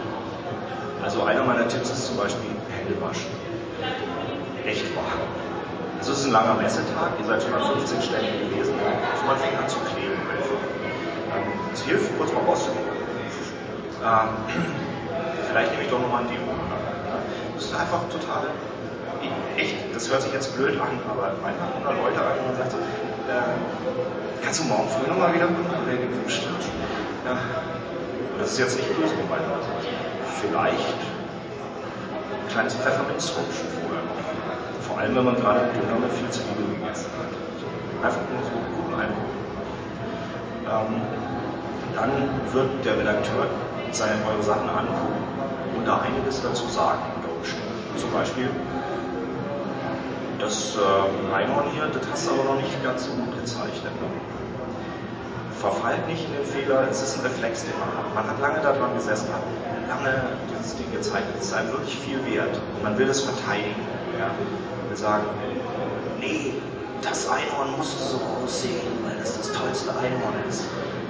Also einer meiner Tipps ist zum Beispiel Hände waschen. Echt wahr. Also es ist ein langer Messetag, ihr seid schon an 15 Stellen gewesen, also man fängt an zu kleben einfach. Ähm, es hilft, kurz mal rauszugehen. Ähm, vielleicht nehme ich doch nochmal ein Demo. Das ist einfach total echt, das hört sich jetzt blöd an, aber einfach immer Leute an und man sagt so, äh, kannst du morgen früh nochmal wiederkommen, oder in dem Stadt? Ja. Das ist jetzt nicht böse gemeint, vielleicht ein kleines Pfefferminzrutschen vorher noch. Vor allem, wenn man gerade Döner mit viel Zwiebel gegessen hat. Einfach nur so einen guten Eindruck. Ähm, dann wird der Redakteur seine eure Sachen angucken und da einiges dazu sagen unter Umständen. Zum Beispiel, das äh, Einhorn hier, das hast du aber noch nicht ganz so gut gezeichnet. Ne? Verfallt nicht in den Fehler, es ist ein Reflex, den man hat. Man hat lange daran gesessen, hat lange dieses Ding gezeichnet, es ist einem wirklich viel wert. Und man will es verteidigen. Ja? Man will sagen, nee, das Einhorn musst du so aussehen, weil das das tollste Einhorn ist.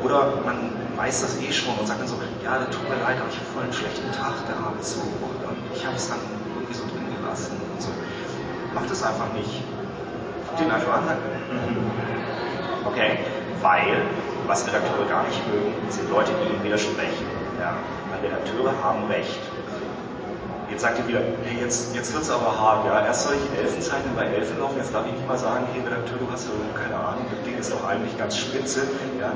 Oder man weiß das eh schon und sagt dann so, ja, das tut mir leid, aber ich habe voll einen schlechten Tag gehabt. So, und ich habe es dann irgendwie so drin gelassen. Macht es einfach nicht. Ihn einfach an. Okay, weil, was Redakteure gar nicht mögen, sind Leute, die ihnen widersprechen. Ja? Weil Redakteure haben Recht. Jetzt sagt ihr wieder, hey, jetzt, jetzt wird es aber hart, ja. Erst soll ich Elfen zeichnen bei Elfen laufen, jetzt darf ich nicht mal sagen, hey Redakteur, du hast ja keine Ahnung, das Ding ist doch eigentlich ganz spitze, ja.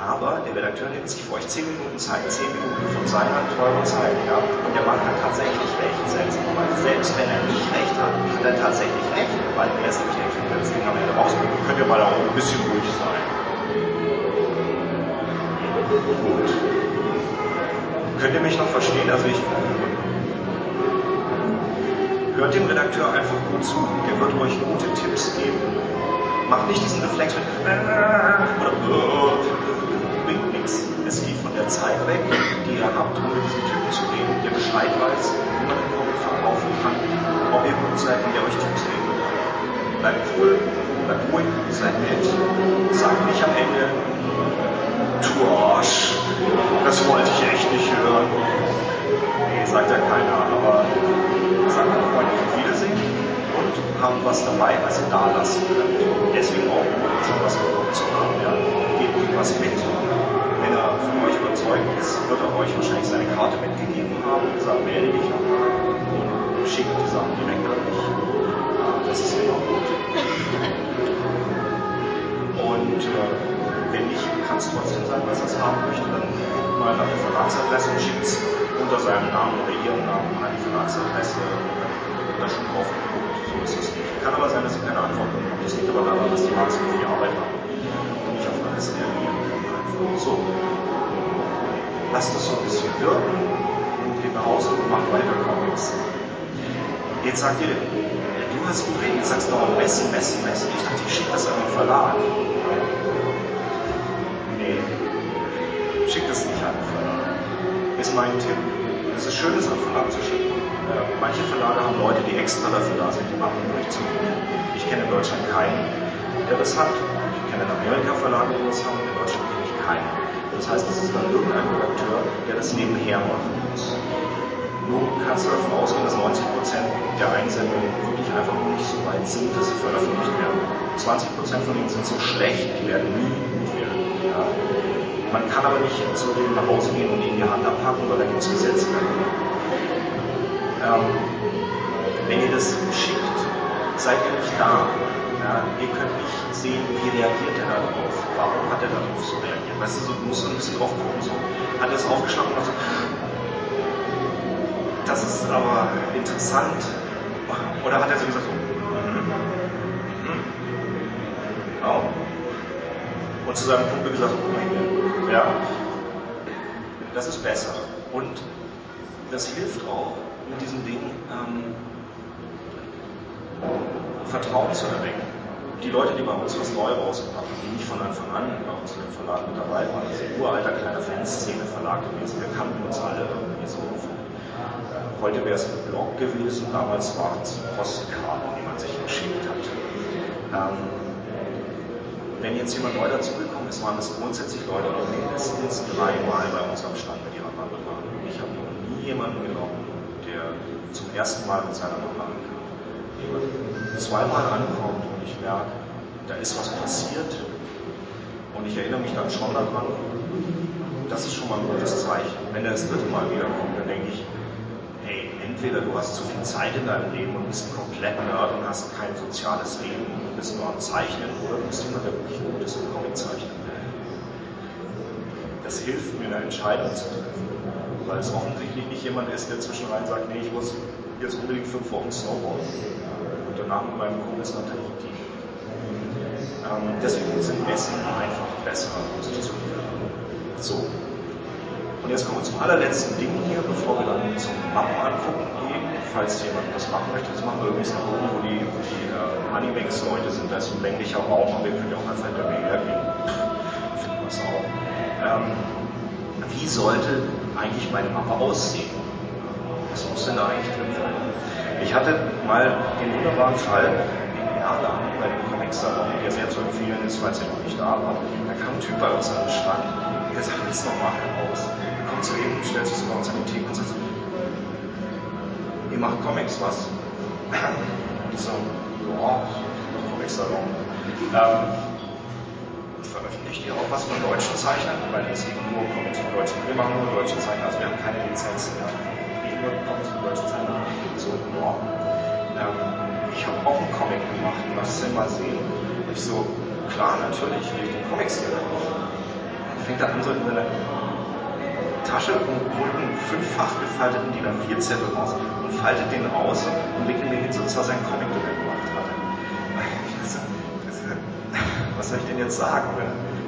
Aber der Redakteur nimmt sich für euch 10 Minuten Zeit, 10 Minuten von seiner teuren Zeit, ja. Und der Mann hat tatsächlich recht, selbst, selbst wenn er nicht recht hat, hat er tatsächlich recht, weil er ist nämlich der Typ, der das Ding am Ende rausbringt. Könnt ihr mal auch ein bisschen ruhig sein. Gut. Könnt ihr mich noch verstehen? Also ich hört dem Redakteur einfach gut zu. Der wird euch gute Tipps geben. Macht nicht diesen Reflex mit oder bringt nichts. Es geht von der Zeit weg, die ihr habt, um mit diesen Typen zu reden, der Bescheid weiß, wie man den Comic verkaufen kann, ob ihr gut seid und der euch Tipps geben. Bleibt cool, bleibt ruhig, seid nett, sagt nicht am Ende, du Arsch, das wollte ich echt nicht hören. Nee, sagt ja keiner, aber sagt auch freundlich auf Wiedersehen und haben was dabei, was ihr da lassen könnt. Deswegen auch gut, schon was gedruckt zu haben. Ja. Gebt was mit. Wenn er von euch überzeugt ist, wird er euch wahrscheinlich seine Karte mitgegeben haben und gesagt, melde dich nochmal und schickt die Sachen direkt an mich. Das ist immer gut. Und äh, Wenn nicht, kann es trotzdem sein, dass er es haben möchte. Dann guckt mal nach der Verlagsadresse und schickt es unter seinem Namen oder ihrem Namen an die Verlagsadresse. Da schon drauf geguckt. So ist es nicht. Kann aber sein, dass sie keine Antwort bekommt. Das liegt aber daran, dass die wahnsinnig viel Arbeit haben und nicht auf alles können. So. Lasst es so ein bisschen wirken und geht nach Hause und macht weiter Comics. Jetzt sagt ihr, du hast geredet, sagst dauernd Messi, Messi, Messi. Ich dachte, ich schicke das an den Verlag. Nee, schick das nicht an den Verlag. Ist mein Tipp. Es ist schön, es an den Verlag zu schicken. Manche Verlage haben Leute, die extra dafür da sind, die Mappen durchzugucken. Ich kenne in Deutschland keinen, der das hat. Ich kenne in Amerika Verlage, die das haben. Keinen. Das heißt, es ist dann irgendein Redakteur, der das nebenher machen muss. Nur kannst du davon ausgehen, dass 90% der Einsendungen wirklich einfach noch nicht so weit sind, dass sie veröffentlicht werden. 20% von ihnen sind so schlecht, die werden nie gut werden. Ja. Man kann aber nicht zu denen nach Hause gehen und ihnen die Hand abpacken, weil da gibt es Gesetze. Ähm, wenn ihr das schickt, seid ihr nicht da. Ja, ihr könnt nicht sehen, wie reagiert er darauf. Warum hat er darauf so reagiert? Weißt du, so, du musst ein bisschen drauf gucken. So. Hat er es aufgeschlagen und so, das ist aber interessant. Oder hat er so gesagt, so, mhm, mhm, oh. Und zu seinem Kumpel gesagt, oh, ja, das ist besser. Und das hilft auch in diesem Ding, ähm, Vertrauen zu erwecken. Die Leute, die bei uns was neu rausgebracht haben, die nicht von Anfang an bei uns in dem Verlag mit dabei waren, ist ein uralter kleiner Fanszene-Verlag gewesen, wir kannten uns alle irgendwie so Heute wäre es ein Blog gewesen, damals waren es Postkarten, die man sich geschickt hat. Ähm, wenn jetzt jemand neu dazugekommen ist, waren es grundsätzlich Leute, die mindestens dreimal bei uns am Stand mit ihrer Mama waren. Ich habe noch nie jemanden genommen, der zum ersten Mal mit seiner Mama ankam. Zweimal ankommt und ich merke, da ist was passiert und ich erinnere mich dann schon daran, das ist schon mal ein gutes Zeichen. Wenn er das dritte Mal wiederkommt, dann denke ich, hey, entweder du hast zu viel Zeit in deinem Leben und bist komplett Nerd und hast kein soziales Leben und bist nur am Zeichnen, oder du bist jemand, der wirklich gut ist im Comiczeichnen. Das hilft mir, eine Entscheidung zu treffen, weil es offensichtlich nicht jemand ist, der zwischenrein sagt, nee, ich muss jetzt unbedingt fünf Wochen Snowboarden danach mit meinem Kumpel nach Tahiti. Ähm, deswegen sind Messen einfach besser zu So, und jetzt kommen wir zum allerletzten Ding hier, bevor wir dann zum Mappen angucken gehen. Falls jemand das machen möchte, das machen wir übrigens nach oben, wo die, wo die äh, Animex-Leute sind. Da ist ein länglicher Raum, aber ihr könnt ja auch einfach hinter mir hergehen. Finden wir es auch. Ähm, wie sollte eigentlich meine Mappe aussehen? Was muss denn da eigentlich drin sein? Ich hatte mal den wunderbaren Fall, in Erlangen bei dem Comic-Salon, der sehr zu empfehlen ist, falls ihr noch nicht da wart. Da kam ein Typ bei uns an den Stand, der sagt, jetzt nochmal heraus kommt zu ihm, stellt sich so bei uns an die Theke und sagt ihr macht Comics, was? Und ich so, ja, Comic-Salon. Ähm, veröffentlicht ihr auch was von deutschen Zeichnern? Weil es gibt nur Comics von Deutschen. Wir machen nur deutsche Zeichner, also wir haben keine Lizenzen. Ja. Nicht nur Comics von deutschen Zeichnern. So, ja. Ähm, ich habe auch einen Comic gemacht, lass es mal sehen. Ich so, klar, natürlich, will ich den Comics gekauft. Fängt er an so in seiner Tasche und holt einen fünffach gefalteten DIN A4-Zettel raus und faltet den aus und legt ihn mir hin, so das war sein Comic, den er gemacht hatte. Was soll ich denn jetzt sagen?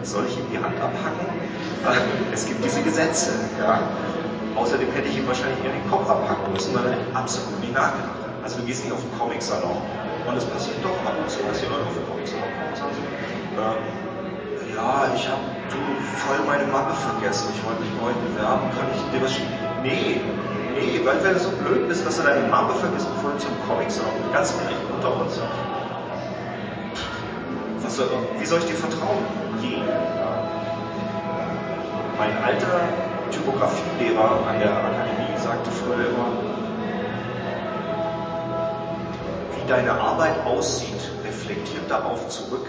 Soll ich ihm die Hand abhacken? Es gibt diese Gesetze. Ja? Außerdem hätte ich ihm wahrscheinlich eher den Kopf abhacken müssen, weil er absolut nicht nachgedacht hat. Also du gehst nicht auf den Comic-Salon und es passiert doch ab und zu, dass die Leute auf den Comic-Salon kommen und sagen so, äh, ja, ich habe voll meine Mappe vergessen. Ich wollte mich neu bewerben. Kann ich dir was schicken? Nee, nee, weil wenn du so blöd bist, dass du deine Mappe vergisst, bevor du zum Comics kommst. Ganz ehrlich, unter uns. Was soll, wie soll ich dir vertrauen? Je. Mein alter Typografielehrer an der Akademie sagte früher immer, wie deine Arbeit aussieht, reflektiert darauf zurück,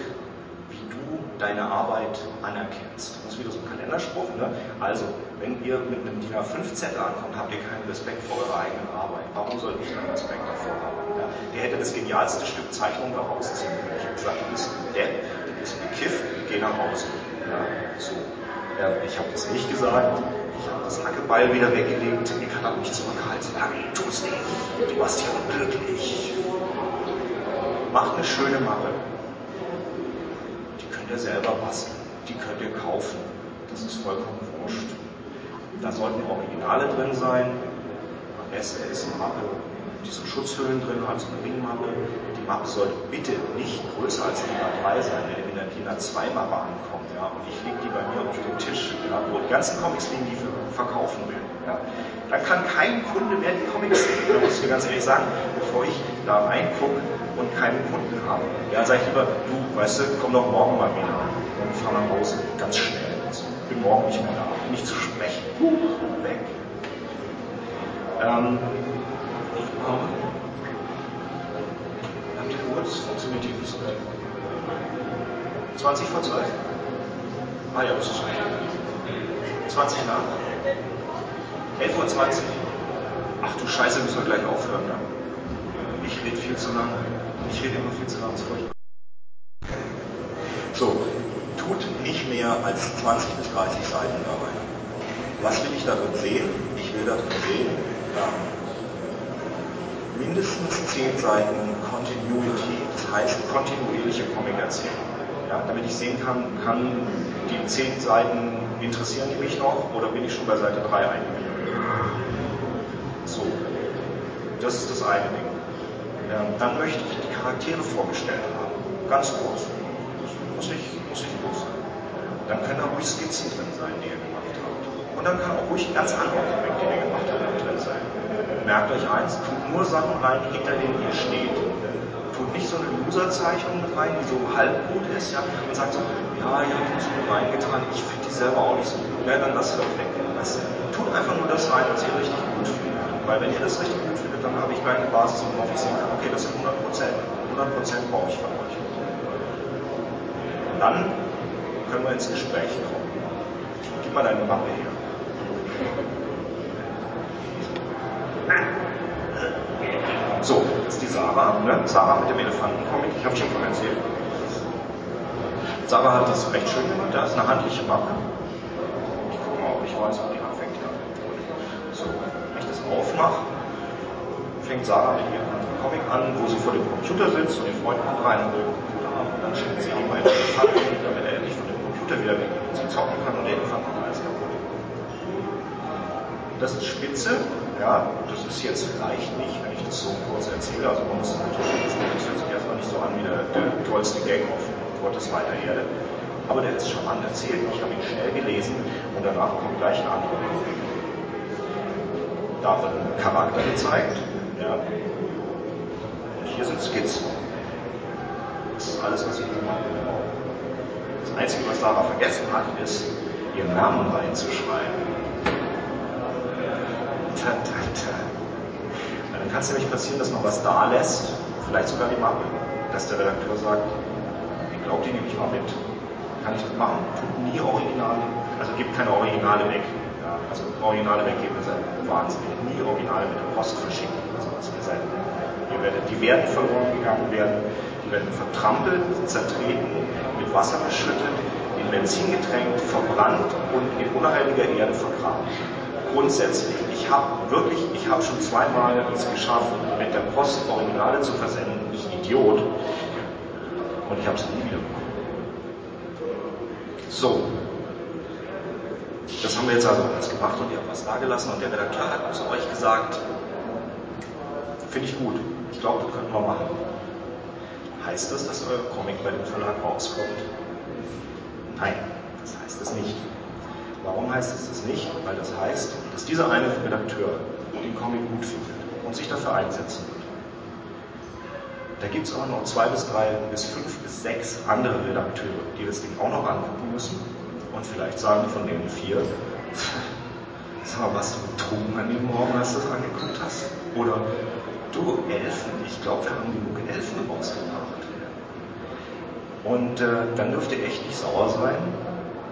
deine Arbeit anerkennst. Das ist wieder so ein Kalenderspruch. Ne? Also, wenn ihr mit einem DIN A5-Zettel ankommt, habt ihr keinen Respekt vor eurer eigenen Arbeit. Warum soll ich dann Respekt davor haben? Ja? Der hätte das genialste Stück Zeichnung da rausziehen können. Ich habe gesagt, du bist ein Depp, du bist bekifft, geh nach Hause. Ja, so. Ich habe das nicht gesagt. Ich habe das Hackebeil wieder weggelegt. Ihr kann auch nicht zurückhalten. Harry, tu es nicht. Du warst ja unglücklich. Macht eine schöne Mappe. Die könnt ihr selber basteln. Die könnt ihr kaufen. Das ist vollkommen wurscht. Da sollten Originale drin sein. Am besten ist eine Mappe, die so Schutzhüllen drin hat, so eine Ringmappe. Die Mappe sollte bitte nicht größer als DIN A3 sein, wenn ihr der DIN A2 Mappe ankommt. Ja. Und ich lege die bei mir auf den Tisch, ja, wo die ganzen Comics liegen, die verkaufen will. Ja. Dann kann kein Kunde mehr die Comics sehen. Da muss ich ganz ehrlich sagen, bevor ich da reingucke und keinen Kunden habe, ja, sage ich lieber, du, weißt du, komm doch morgen mal wieder und fahr nach Hause, ganz schnell. Also, bin morgen nicht mehr da, nicht zu sprechen. Weg. Ähm, haben die? Das funktioniert hier nicht so gut. 20 vor 12? Ah ja, das ist 20 nach? 11.20 Uhr? Ach du Scheiße, müssen wir gleich aufhören, ne? Ich rede viel zu lange. Ich rede immer viel zu lange, furchtbar. So, tut nicht mehr als 20 bis 30 Seiten dabei. Was will ich darin sehen? Ich will darin sehen, ähm, mindestens 10 Seiten Continuity, das heißt kontinuierliche Comic-Erzählung. Ja, damit ich sehen kann, kann die 10 Seiten interessieren die mich noch oder bin ich schon bei Seite 3 eingegangen? So, das ist das eine Ding. Ja, dann möchte ich die Charaktere vorgestellt haben. Ganz kurz. Muss ich, muss ich sein. Dann können da ruhig Skizzen drin sein, die ihr gemacht habt. Und dann kann auch ruhig ganz anderer Comic, den ihr gemacht habt, drin sein. Merkt euch eins, tut nur Sachen rein, hinter denen ihr steht. Nicht so eine Loser-Zeichnung mit rein, die so halb gut ist, ja, und sagt so, ja, ihr habt uns mit reingetan, ich finde die selber auch nicht so gut. Ja, dann lasst ihr doch weg. Tut einfach nur das rein, was ihr richtig gut findet. Weil wenn ihr das richtig gut findet, dann habe ich gleich eine Basis, worauf ich sehen kann, okay, das sind 100 Prozent. 100 Prozent brauche ich von euch. Und dann können wir ins Gespräch kommen. Gib mal deine Mappe her. So, jetzt die Sarah, ne? Sarah mit dem Elefantencomic, ich habe schon von erzählt. Sarah hat das recht schön gemacht, da ist eine handliche Mappe. Ich gucke mal, ob ich weiß, wo die anfängt. Ja. So, wenn ich das aufmache, fängt Sarah mit ihrem Comic an, wo sie vor dem Computer sitzt und ihr Freund kommt rein und will den Computer haben und dann schickt sie ihm einen Elefanten, damit er endlich von dem Computer wieder weg und sie zocken kann und der Elefant macht alles kaputt. Das ist spitze, ja, das ist jetzt vielleicht nicht, das so kurz erzähle, also man muss natürlich, das hört sich erstmal nicht so an wie der, der tollste Gag auf Gottes weiter Erde, aber der ist charmant erzählt, ich habe ihn schnell gelesen und danach kommt gleich ein anderer. Da wird ein Charakter gezeigt, ja, und hier sind Skizzen. Das ist alles, was ich gemacht habe. Das Einzige, was Sarah vergessen hat, ist, ihren Namen reinzuschreiben. Ta, ta, ta. Kann es nämlich passieren, dass man was da lässt, vielleicht sogar die Mappe, dass der Redakteur sagt, ich glaube, die nehme ich mal mit. Kann ich das machen? Tut nie Originale, also gibt keine Originale weg. Ja, also Originale weggeben ist ein Wahnsinn. Nie Originale mit der Post verschicken. Also ihr seid, ihr werdet, die werden verloren gegangen werden, die werden vertrampelt, zertreten, mit Wasser beschüttet, in Benzin getränkt, verbrannt und in unheiliger Erde vergraben grundsätzlich. Ich habe wirklich, ich habe schon zweimal es geschafft, mit der Post Originale zu versenden. Ich Idiot. Und ich habe es nie wieder bekommen. So. Das haben wir jetzt also alles gemacht und ihr habt was dagelassen und der Redakteur hat zu euch gesagt, finde ich gut. Ich glaube, das könnten wir machen. Heißt das, dass euer Comic bei dem Verlag rauskommt? Nein, das heißt es nicht. Warum heißt es das nicht? Weil das heißt, dass dieser eine Redakteur den Comic gut findet und sich dafür einsetzen wird. Da gibt es auch noch zwei bis drei bis fünf bis sechs andere Redakteure, die das Ding auch noch angucken müssen und vielleicht sagen von den vier, sag mal, was du betrunken an dem Morgen, als du das angeguckt hast? Oder du, Elfen, ich glaube, wir haben genug Elfen rausgebracht. Und äh, dann dürft ihr echt nicht sauer sein,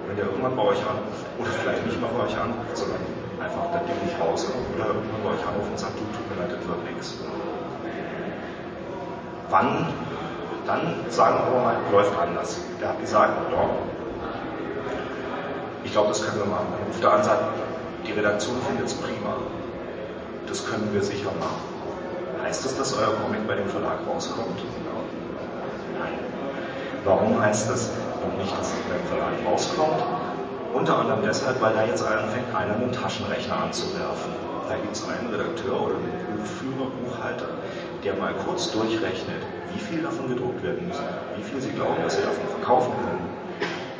wenn der irgendwann bei euch anruft, oder vielleicht nicht mal bei euch anruft, sondern einfach das Ding nicht rauskommt, oder irgendwann euch anruft und sagt, du, tut mir leid, das wird nichts. Wann? Dann sagen wir mal, läuft anders. Der hat gesagt, ja, Ich glaube, das können wir machen. Auf der anderen Seite, die Redaktion findet es prima. Das können wir sicher machen. Heißt das, dass euer Comic bei dem Verlag rauskommt? Nein. Warum heißt das noch nicht, dass es beim Verlag rauskommt? Unter anderem deshalb, weil da jetzt anfängt, einer einen Taschenrechner anzuwerfen. Da gibt es einen Redakteur oder einen Buchführer, Buchhalter, der mal kurz durchrechnet, wie viel davon gedruckt werden muss, wie viel sie glauben, dass sie davon verkaufen können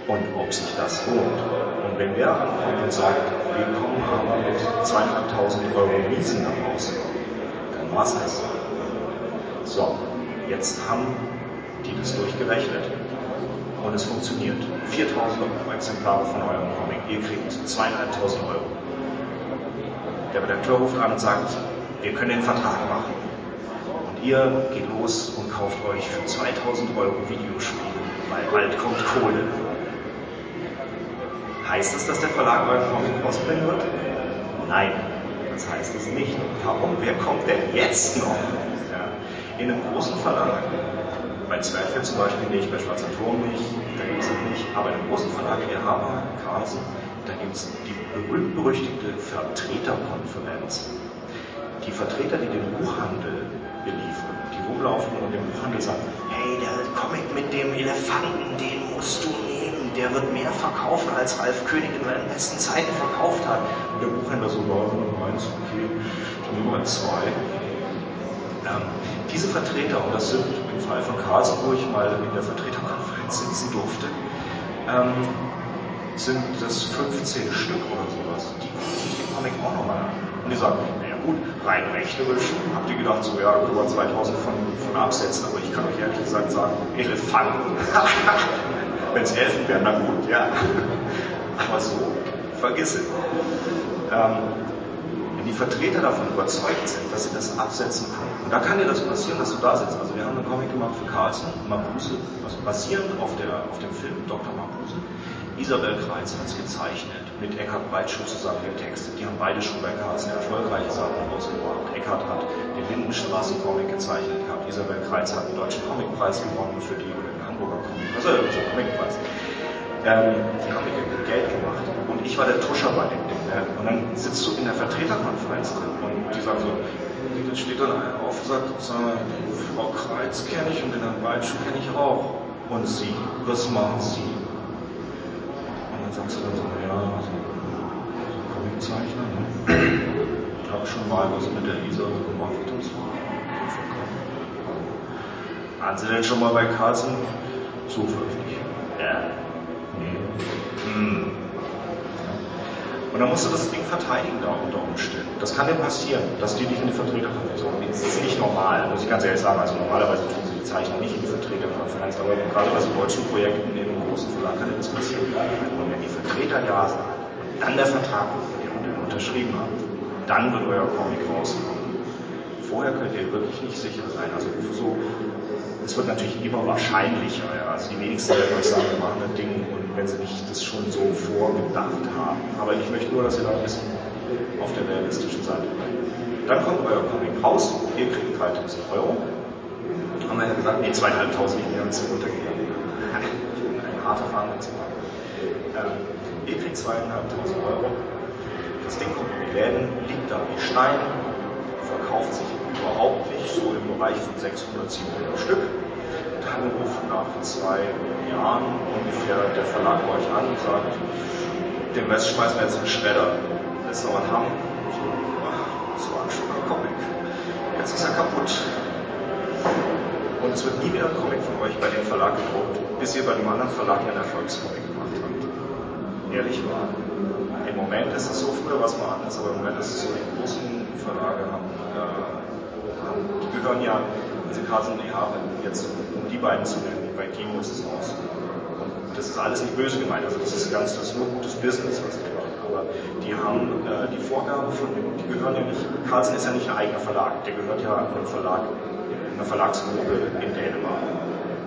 und ob sich das lohnt. Und wenn der ankommt und sagt, wir kommen aber mit zweieinhalbtausend Euro Miesen daraus, dann war's das. So, jetzt haben die das durchgerechnet und es funktioniert. 4000 Exemplare von eurem Comic, ihr kriegt zweieinhalbtausend Euro. Der Redakteur ruft an und sagt, wir können den Vertrag machen. Und ihr geht los und kauft euch für 2000 Euro Videospiele, weil bald kommt Kohle. Heißt es, dass der Verlag euren Comic rausbringen wird? Nein, das heißt es nicht. Warum? Wer kommt denn jetzt noch? Ja. In einem großen Verlag, bei Zwerchfeld zum Beispiel nicht, bei Schwarzer Turm nicht, da gibt es nicht, aber in einem großen Verlag wie Haber, Carlsen, da gibt es die berühmt-berüchtigte Vertreterkonferenz. Die Vertreter, die den Buchhandel beliefern, die rumlaufen und dem Buchhandel sagen, hey, der Comic mit dem Elefanten, den musst du nehmen, der wird mehr verkaufen, als Ralf König in seinen besten Zeiten verkauft hat. Und der Buchhändler so, ja, meins, okay, ich nehme mal zwei. Ähm, diese Vertreter, und das sind Fall von Karlsruhe, wo ich mal in der Vertreterkonferenz sitzen durfte, ähm, sind das 15 Stück oder sowas. Die gucken sich den Comic auch nochmal an. Und die sagen, naja gut, rein rechnerisch habt ihr gedacht, so ja, wir 2000 von, von absetzen, aber ich kann euch ehrlich gesagt sagen, Elefanten. Wenn es Elfen wären, na gut, ja. Aber so, vergiss es. Ähm, wenn die Vertreter davon überzeugt sind, dass sie das absetzen können, da kann dir das passieren, dass du da sitzt. Also wir haben einen Comic gemacht für Carlsen, Mabuse, also basierend auf, der, auf dem Film Dr. Mabuse. Isabel Kreitz hat es gezeichnet, mit Eckhard Breitschuh zusammen getextet. Die haben beide schon bei Carlsen erfolgreiche Sachen rausgebracht. Eckhard hat den Lindenstraßen-Comic gezeichnet gehabt. Isabel Kreitz hat den Deutschen Comicpreis gewonnen für die, oder den Hamburger Comic, also der Comicpreis. Ähm, die haben dem Geld gemacht. Und ich war der Tuscher bei dem Ding. Ne? Und dann sitzt du in der Vertreterkonferenz drin und die sagen so, dann steht dann einer auf und sagt, Frau Kreitz kenne ich und den Herrn Breitschuh kenne ich auch. Und Sie, was machen Sie? dann sagst du dann so, ja, also, so Comiczeichner, ne? Ich habe schon mal was mit der Isa gemacht und so. Waren Sie denn schon mal bei Carlsen? Zufällig. Ja. Nee. Hm. Und dann musst du das Ding verteidigen da unter Umständen. Das kann dir passieren, dass die dich in die Vertreterkonferenz holen. Das ist nicht normal, muss ich ganz ehrlich sagen. Also normalerweise tun sie die Zeichner nicht in die Vertreterkonferenz, aber gerade bei so deutschen Projekten in einem großen Verlag kann das passieren. Und wenn die Vertreter da sind, dann der Vertrag und unterschrieben haben, dann wird euer Comic rauskommen. Vorher könnt ihr wirklich nicht sicher sein. Also so, es wird natürlich immer wahrscheinlicher. Ja. Also die wenigsten werden euch sagen, wir machen das Ding und wenn sie nicht das schon so vorgedacht haben. Aber ich möchte nur, dass ihr da ein bisschen auf der realistischen Seite bleibt. Dann kommt euer Comic raus, ihr kriegt 3000 Euro. Haben wir ja gesagt, nee, 2500, ich bin ein bisschen runtergegangen. Ein harter Verhandlungspartner. Ähm, ihr kriegt 2500 Euro. Das Ding kommt in die Läden, liegt da wie Stein, verkauft sich überhaupt nicht, so im Bereich von 600, 700 Stück. Dann ruft nach zwei Jahren ungefähr der Verlag bei euch an und sagt, den Rest schmeißen wir jetzt in den Schredder. Willst du noch was haben? So, das war ein schöner Comic. Jetzt ist er kaputt. Und es wird nie wieder ein Comic von euch bei dem Verlag gedruckt, bis ihr bei dem anderen Verlag einen Erfolgscomic gemacht habt. Ehrlich wahr. Im Moment ist es so, früher war es mal anders, aber im Moment ist es so, die großen Verlage haben, äh, haben die gehören ja, also Carlsen und EH, jetzt um die beiden zu nennen, bei Kimo ist es auch so. Und das ist alles nicht böse gemeint, also das ist ganz, das ist nur gutes Business, was die machen. Aber die haben äh, die Vorgabe von dem, die gehören ja nicht, Carlsen ist ja nicht ein eigener Verlag, der gehört ja einem Verlag, einer Verlagsgruppe in Dänemark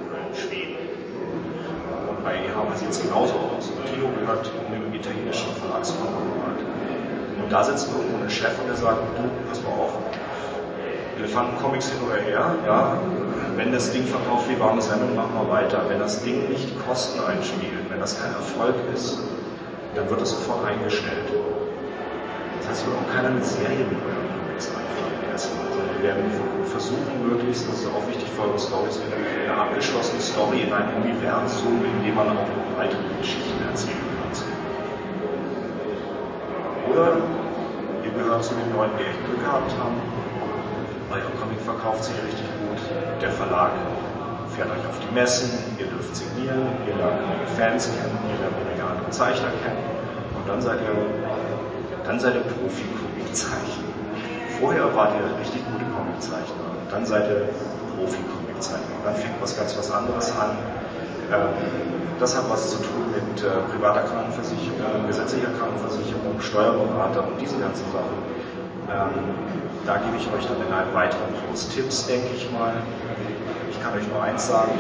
oder in Schweden. Und bei EH sieht es genauso aus. Kino gehört einem italienischen Verlagskonglomerat. Und da sitzt irgendwo ein Chef und der sagt, du, pass mal auf, Elefantencomics hin oder her, ja, wenn das Ding verkauft wie warme Sendung, machen wir weiter. Wenn das Ding nicht Kosten einspielt, wenn das kein Erfolg ist, dann wird das sofort eingestellt. Das heißt, wird auch keiner mit Serien Comics anfangen erstmal, sondern wir werden versuchen, möglichst, das ist auch wichtig für eure Stories, eine abgeschlossene Story in ein Universum, in dem man auch weitere Geschichten erzählen kann. Oder ihr gehört zu den Leuten, die echt Glück gehabt haben, euer Comic verkauft sich richtig gut, der Verlag fährt euch auf die Messen, ihr dürft signieren, ihr lernt eure Fans kennen, ihr lernt eure anderen Zeichner kennen und dann seid ihr, dann seid ihr Profi-Comic-Zeichner. Vorher wart ihr richtig gute Comic-Zeichner dann seid ihr Profi-Comic-Zeichner. Dann fängt was ganz was anderes an. Ähm, das hat was zu tun mit äh, privater Krankenversicherung, gesetzlicher Krankenversicherung, Steuerberater und diesen ganzen Sachen. Da gebe ich euch dann in einem weiteren Kurs Tipps, denke ich mal. Ich kann euch nur eins sagen,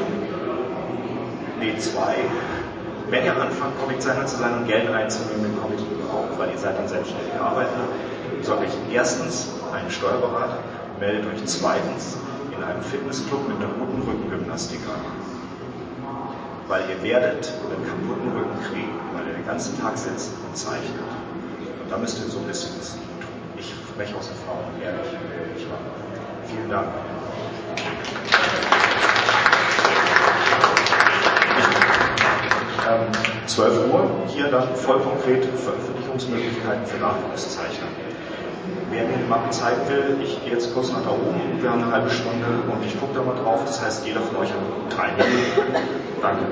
nee, zwei. Wenn ihr anfangt, Comiczeichner zu sein und Geld einzunehmen mit Comics auch, weil ihr seid dann selbstständig Arbeiter, sagt euch erstens einen Steuerberater, meldet euch zweitens in einem Fitnessclub mit einer guten Rückengymnastik an. Weil ihr werdet einen kaputten Rücken kriegen, weil ihr den ganzen Tag sitzt und zeichnet. Und da müsst ihr so ein bisschen was spreche aus Erfahrung, ehrlich. Ich war. Vielen Dank. Ähm, 12 Uhr, hier dann voll konkret Veröffentlichungsmöglichkeiten für Nachwuchszeichner. Wer mir die Mappe zeigen will, ich gehe jetzt kurz nach da oben, wir haben eine halbe Stunde und ich gucke da mal drauf. Das heißt, jeder von euch hat Minuten. Danke.